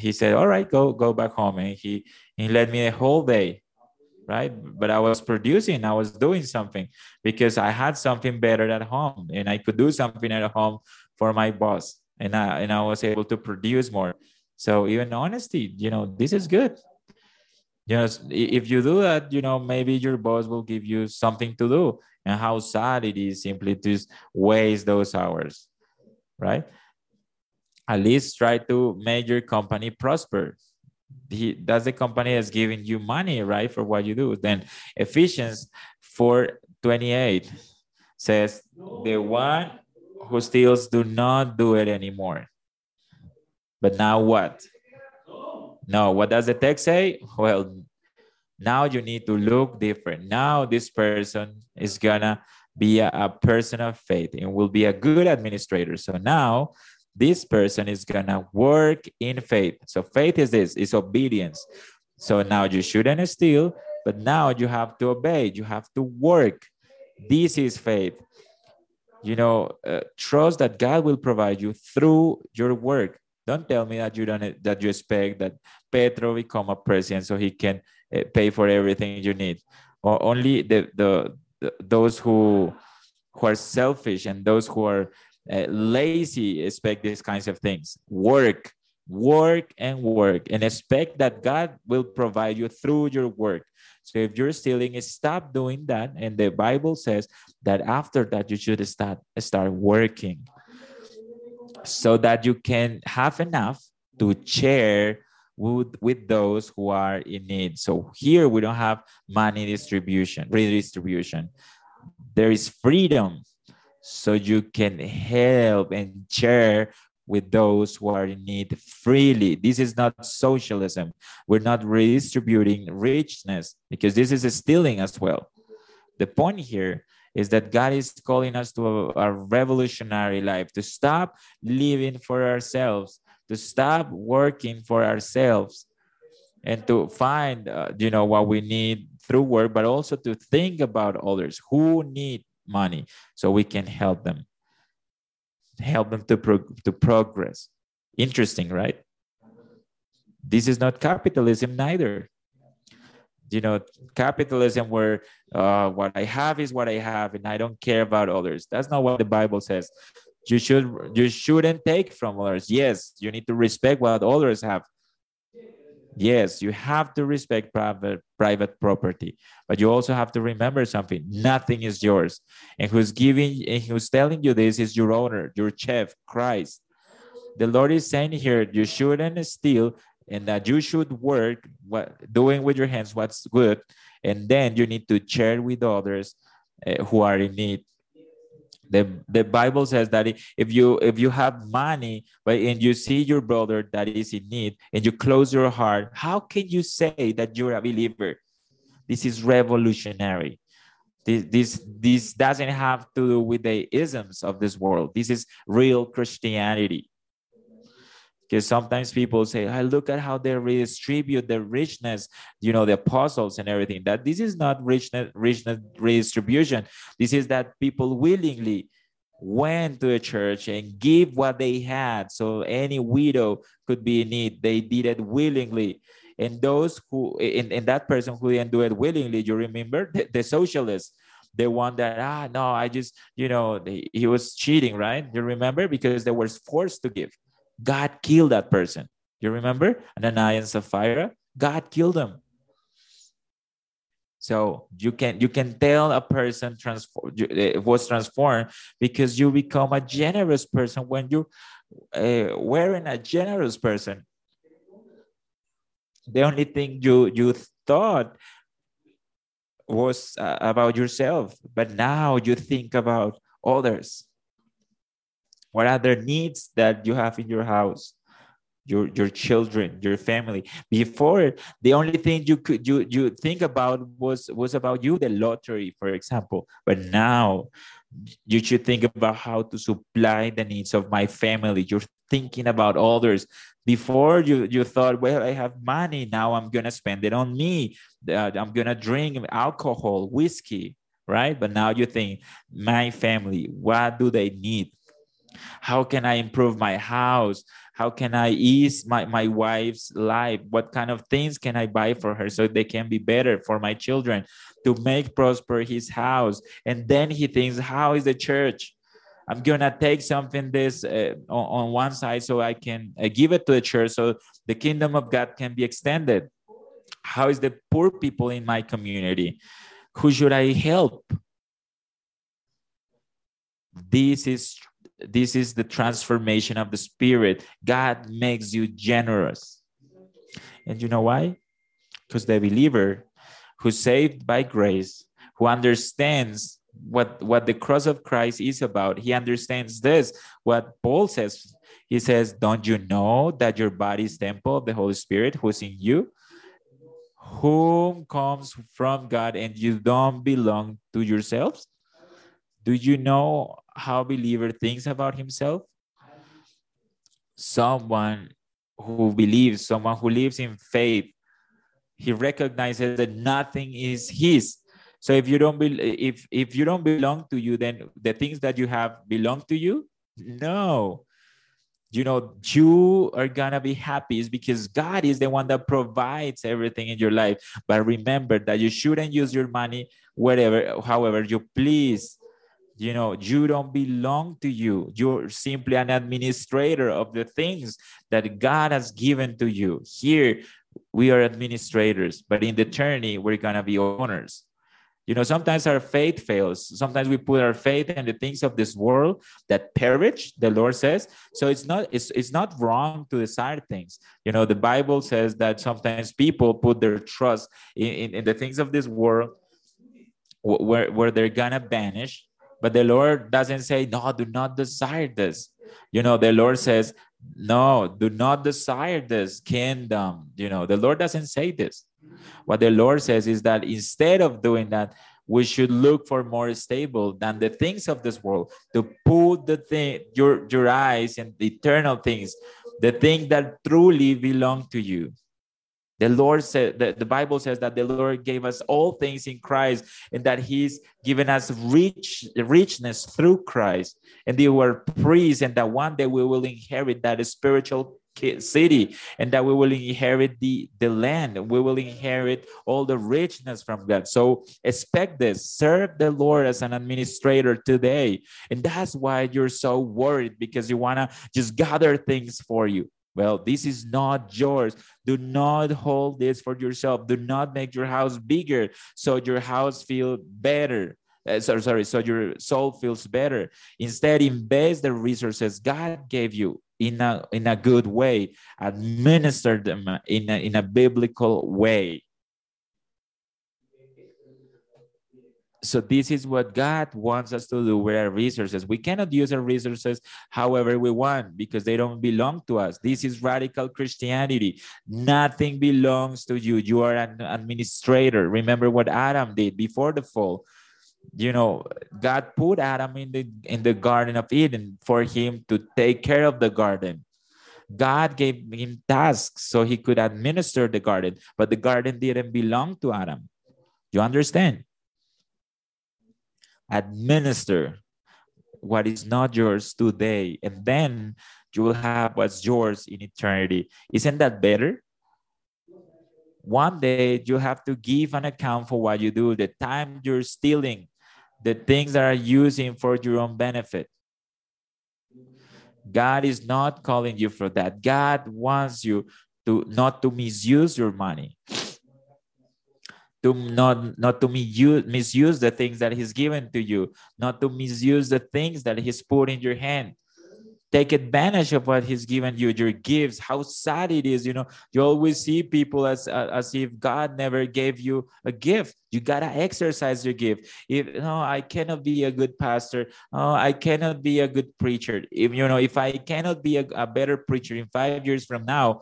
he said, All right, go go back home. And he he let me a whole day, right? But I was producing, I was doing something because I had something better at home and I could do something at home for my boss and I, and I was able to produce more. So even honesty, you know, this is good. You know, if you do that, you know, maybe your boss will give you something to do. And how sad it is simply to waste those hours, right? At least try to make your company prosper. He, that's the company that's giving you money, right, for what you do. Then Ephesians 4 28 says, The one who steals do not do it anymore. But now what? No, what does the text say? Well, now you need to look different. Now this person is gonna be a, a, person of faith and will be a good administrator. So now this person is gonna work in faith. So faith is this, is obedience. So now you shouldn't steal, but now you have to obey, you have to work. This is faith you know uh, trust that god will provide you through your work don't tell me that you don't that you expect that petro become a president so he can uh, pay for everything you need or only the, the, the those who who are selfish and those who are uh, lazy expect these kinds of things work work and work and expect that god will provide you through your work so if you're stealing, stop doing that. And the Bible says that after that, you should start, start working so that you can have enough to share with, with those who are in need. So here we don't have money distribution, redistribution. There is freedom so you can help and share with those who are in need freely. This is not socialism. We're not redistributing richness because this is stealing as well. The point here is that God is calling us to a, a revolutionary life, to stop living for ourselves, to stop working for ourselves, and to find, uh, you know, what we need through work, but also to think about others who need money so we can help them, help them to, pro- to progress. Interesting, right? This is not capitalism neither. You know capitalism where uh, what i have is what i have and i don't care about others. That's not what the bible says. You should you shouldn't take from others. Yes you need to respect what others have yes you have to respect private private property but you also have to remember something. Nothing is yours. And who's giving and who's telling you this is your owner your chef christ. The lord is saying here you shouldn't steal and that you should work what doing with your hands what's good. And then you need to share with others uh, who are in need the, the bible says that if you if you have money but and you see your brother that is in need and you close your heart how can you say that you're a believer? This is revolutionary. This, this this doesn't have to do with the isms of this world. This is real christianity because sometimes people say i look at how they redistribute the richness you know the apostles and everything. That this is not richness richness redistribution. This is that people willingly went to a church and give what they had so any widow could be in need. They did it willingly. And those who and that person who didn't do it willingly you remember the, the socialists the one that ah no i just you know he was cheating right? You remember? Because they were forced to give God killed that person. You remember Ananias and Sapphira? God killed them. So you can you can tell a person transform eh, was transformed because you become a generous person when you uh, wearing a generous person. The only thing you you thought was uh, about yourself, but now you think about others. What are the needs that you have in your house? Your, your children, your family. Before, the only thing you could you you think about was was about you, the lottery, for example. But now you should think about how to supply the needs of my family. You're thinking about others. Before you you thought, well, I have money now. I'm gonna spend it on me. Uh, I'm gonna drink alcohol, whiskey, right? But now you think, my family. What do they need? How can I improve my house? How can I ease my, my wife's life? What kind of things can I buy for her so they can be better for my children to make prosper his house? And then he thinks, how is the church? I'm gonna take something this uh, on, on, one side so I can uh, give it to the church so the kingdom of God can be extended. How is the poor people in my community? Who should I help? This is this is the transformation of the spirit. God makes you generous. And you know why? Because the believer who's saved by grace, who understands what, what the cross of Christ is about, he understands this. What Paul says, he says, Don't you know that your body is temple of the Holy Spirit who's in you? Whom comes from God and you don't belong to yourselves? Do you know how believer thinks about himself? Someone who believes, someone who lives in faith, he recognizes that nothing is his. So if you don't be, if if you don't belong to you, then the things that you have belong to you. No, you know you are gonna be happy is because God is the one that provides everything in your life. But remember that you shouldn't use your money wherever, however you please you know you don't belong to you. You're simply an administrator of the things that god has given to you. Here we are administrators but in the eternity we're gonna be owners. You know sometimes our faith fails. Sometimes we put our faith in the things of this world that perish the lord says. So it's not it's, it's not wrong to desire things. You know the bible says that sometimes people put their trust in, in, in the things of this world where, where they're gonna vanish but the Lord doesn't say, no, do not desire this. You know, the Lord says, no, do not desire this kingdom. You know, the Lord doesn't say this. What the Lord says is that instead of doing that, we should look for more stable than the things of this world to put the thing your your eyes and eternal things the thing that truly belong to you the Lord said the, the Bible says that the Lord gave us all things in Christ and that He's given us rich richness through Christ. And they were priests, and that one day we will inherit that spiritual city and that we will inherit the, the land we will inherit all the richness from God. So expect this. Serve the Lord as an administrator today. And that's why you're so worried because you want to just gather things for you. Well, this is not yours. Do not hold this for yourself. Do not make your house bigger so your house feel better. Uh, sorry, sorry, so your soul feels better. Instead, invest the resources God gave you in a in a good way. Administer them in a, in a biblical way. So this is what God wants us to do with our resources. We cannot use our resources however we want because they don't belong to us. This is radical Christianity. Nothing belongs to you. You are an administrator. Remember what Adam did before the fall. You know, God put Adam in the in the Garden of Eden for him to take care of the garden. God gave him tasks so he could administer the garden, but the garden didn't belong to Adam. You understand? Administer what is not yours today, and then you will have what's yours in eternity. Isn't that better? One day you have to give an account for what you do, the time you're stealing, the things that are using for your own benefit. God is not calling you for that. God wants you to not to misuse your money to not not to misuse, misuse the things that he's given to you not to misuse the things that he's put in your hand. Take advantage of what he's given you your gifts how sad it is you know. You always see people as as if god never gave you a gift. You gotta exercise your gift. If you no i cannot be a good pastor. Oh i cannot be a good preacher. If you know if i cannot be a, a better preacher in five years from now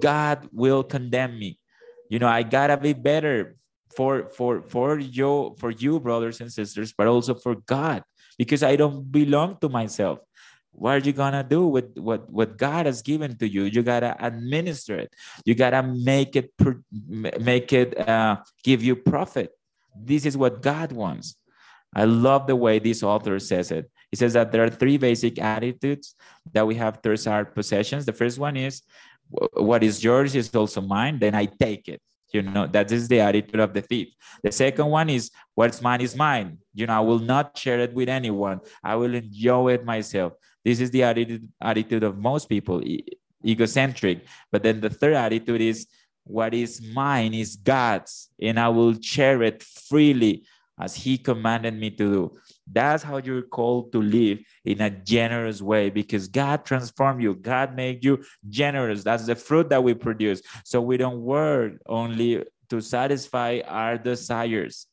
god will condemn me. You know i gotta be better for for for you for you brothers and sisters but also for god because i don't belong to myself. What are you gonna do with what what god has given to you? You gotta administer it. You gotta make it make it uh, give you profit. This is what god wants. I love the way this author says it. He says that there are three basic attitudes that we have towards our possessions. The first one is what is yours is also mine then i take it you know, that is the attitude of the thief. The second one is what's mine is mine. You know, I will not share it with anyone. I will enjoy it myself. This is the attitude, attitude of most people, egocentric. But then the third attitude is what is mine is God's, and I will share it freely as He commanded me to do. That's how you're called to live in a generous way because God transformed you. God made you generous. That's the fruit that we produce. So we don't work only to satisfy our desires,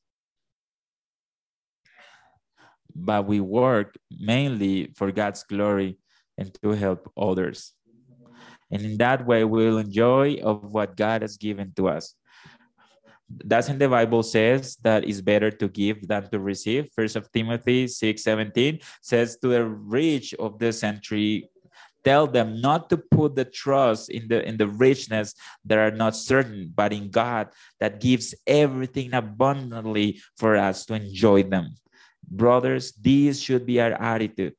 but we work mainly for God's glory and to help others. And in that way, we'll enjoy of what God has given to us doesn't the bible says that it's better to give than to receive? First of timothy 6 17 says to the rich of the century tell them not to put the trust in the in the richness that are not certain but in god that gives everything abundantly for us to enjoy them. Brothers this should be our attitude.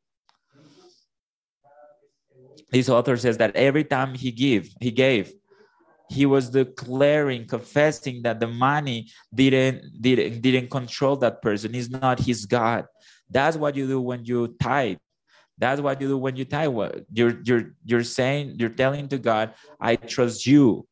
This author says that every time he give he gave he was declaring confessing that the money didn't didn't didn't control that person. He's not his god. That's what you do when you tithe. That's what you do when you tithe. You're you're you're saying you're telling to god i trust you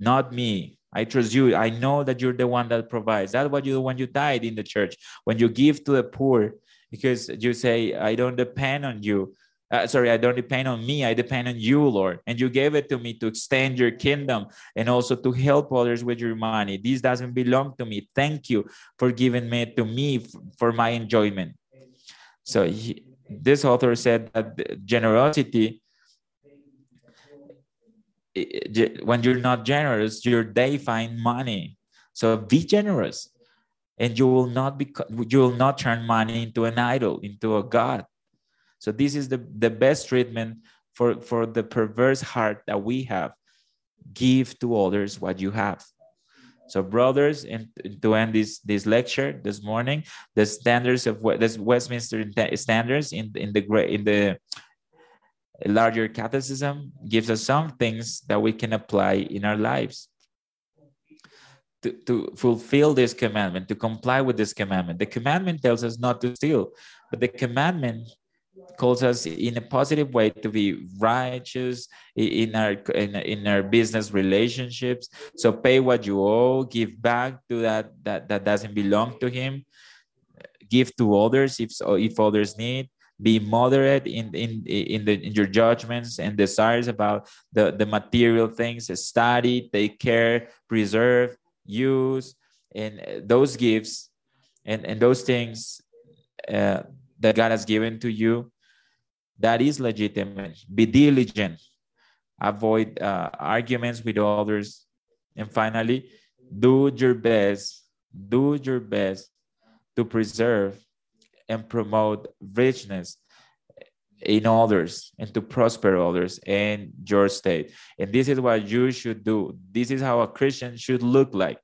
not me. I trust you. I know that you're the one that provides. That's what you do when you tithe in the church. When you give to the poor because you say i don't depend on you uh, sorry, I don't depend on me. I depend on you, Lord. And you gave it to me to extend your kingdom and also to help others with your money. This doesn't belong to me. Thank you for giving me to me for my enjoyment. So he, this author said that generosity when you're not generous you're define money so be generous and you will not be you will not turn money into an idol into a god so this is the, the best treatment for for the perverse heart that we have. Give to others what you have. So brothers and to end this this lecture this morning the standards of this westminster standards in in the in the larger catechism gives us some things that we can apply in our lives. To, to fulfill this commandment, to comply with this commandment. The commandment tells us not to steal, but the commandment calls us in a positive way to be righteous in our in, in our business relationships. So pay what you owe give back to that that that doesn't belong to him. Give to others if if others need. Be moderate in in in, the, in your judgments and desires about the the material things. Study take care preserve use and those gifts and and those things uh, that god has given to you that is legitimate be diligent avoid uh, arguments with others and finally do your best do your best to preserve and promote richness in others and to prosper others in your state. And this is what you should do. This is how a Christian should look like.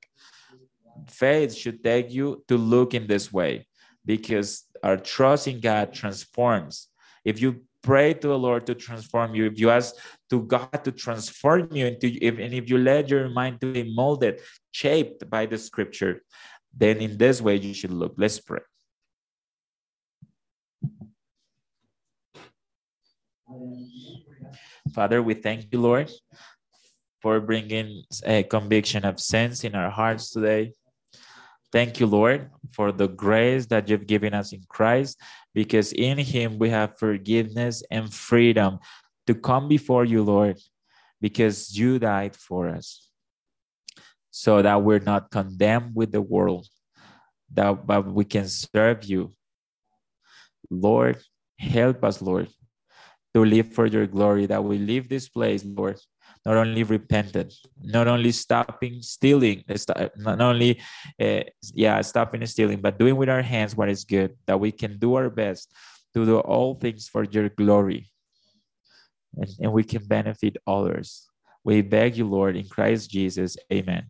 Faith should take you to look in this way because our trust in God transforms. If you pray to the Lord to transform you, if you ask to God to transform you into, if, and if you let your mind to be molded, shaped by the scripture, then in this way you should look. Let's pray. Father, we thank you, Lord, for bringing a conviction of sins in our hearts today. Thank you, Lord, for the grace that you've given us in Christ, because in Him we have forgiveness and freedom to come before you, Lord, because you died for us, so that we're not condemned with the world, that but we can serve you. Lord, help us, Lord, to live for your glory, that we leave this place, Lord, not only repentant, not only stopping stealing, not only, uh, yeah, stopping stealing, but doing with our hands what is good, that we can do our best to do all things for your glory, and, and we can benefit others. We beg you, Lord, in Christ Jesus. Amen.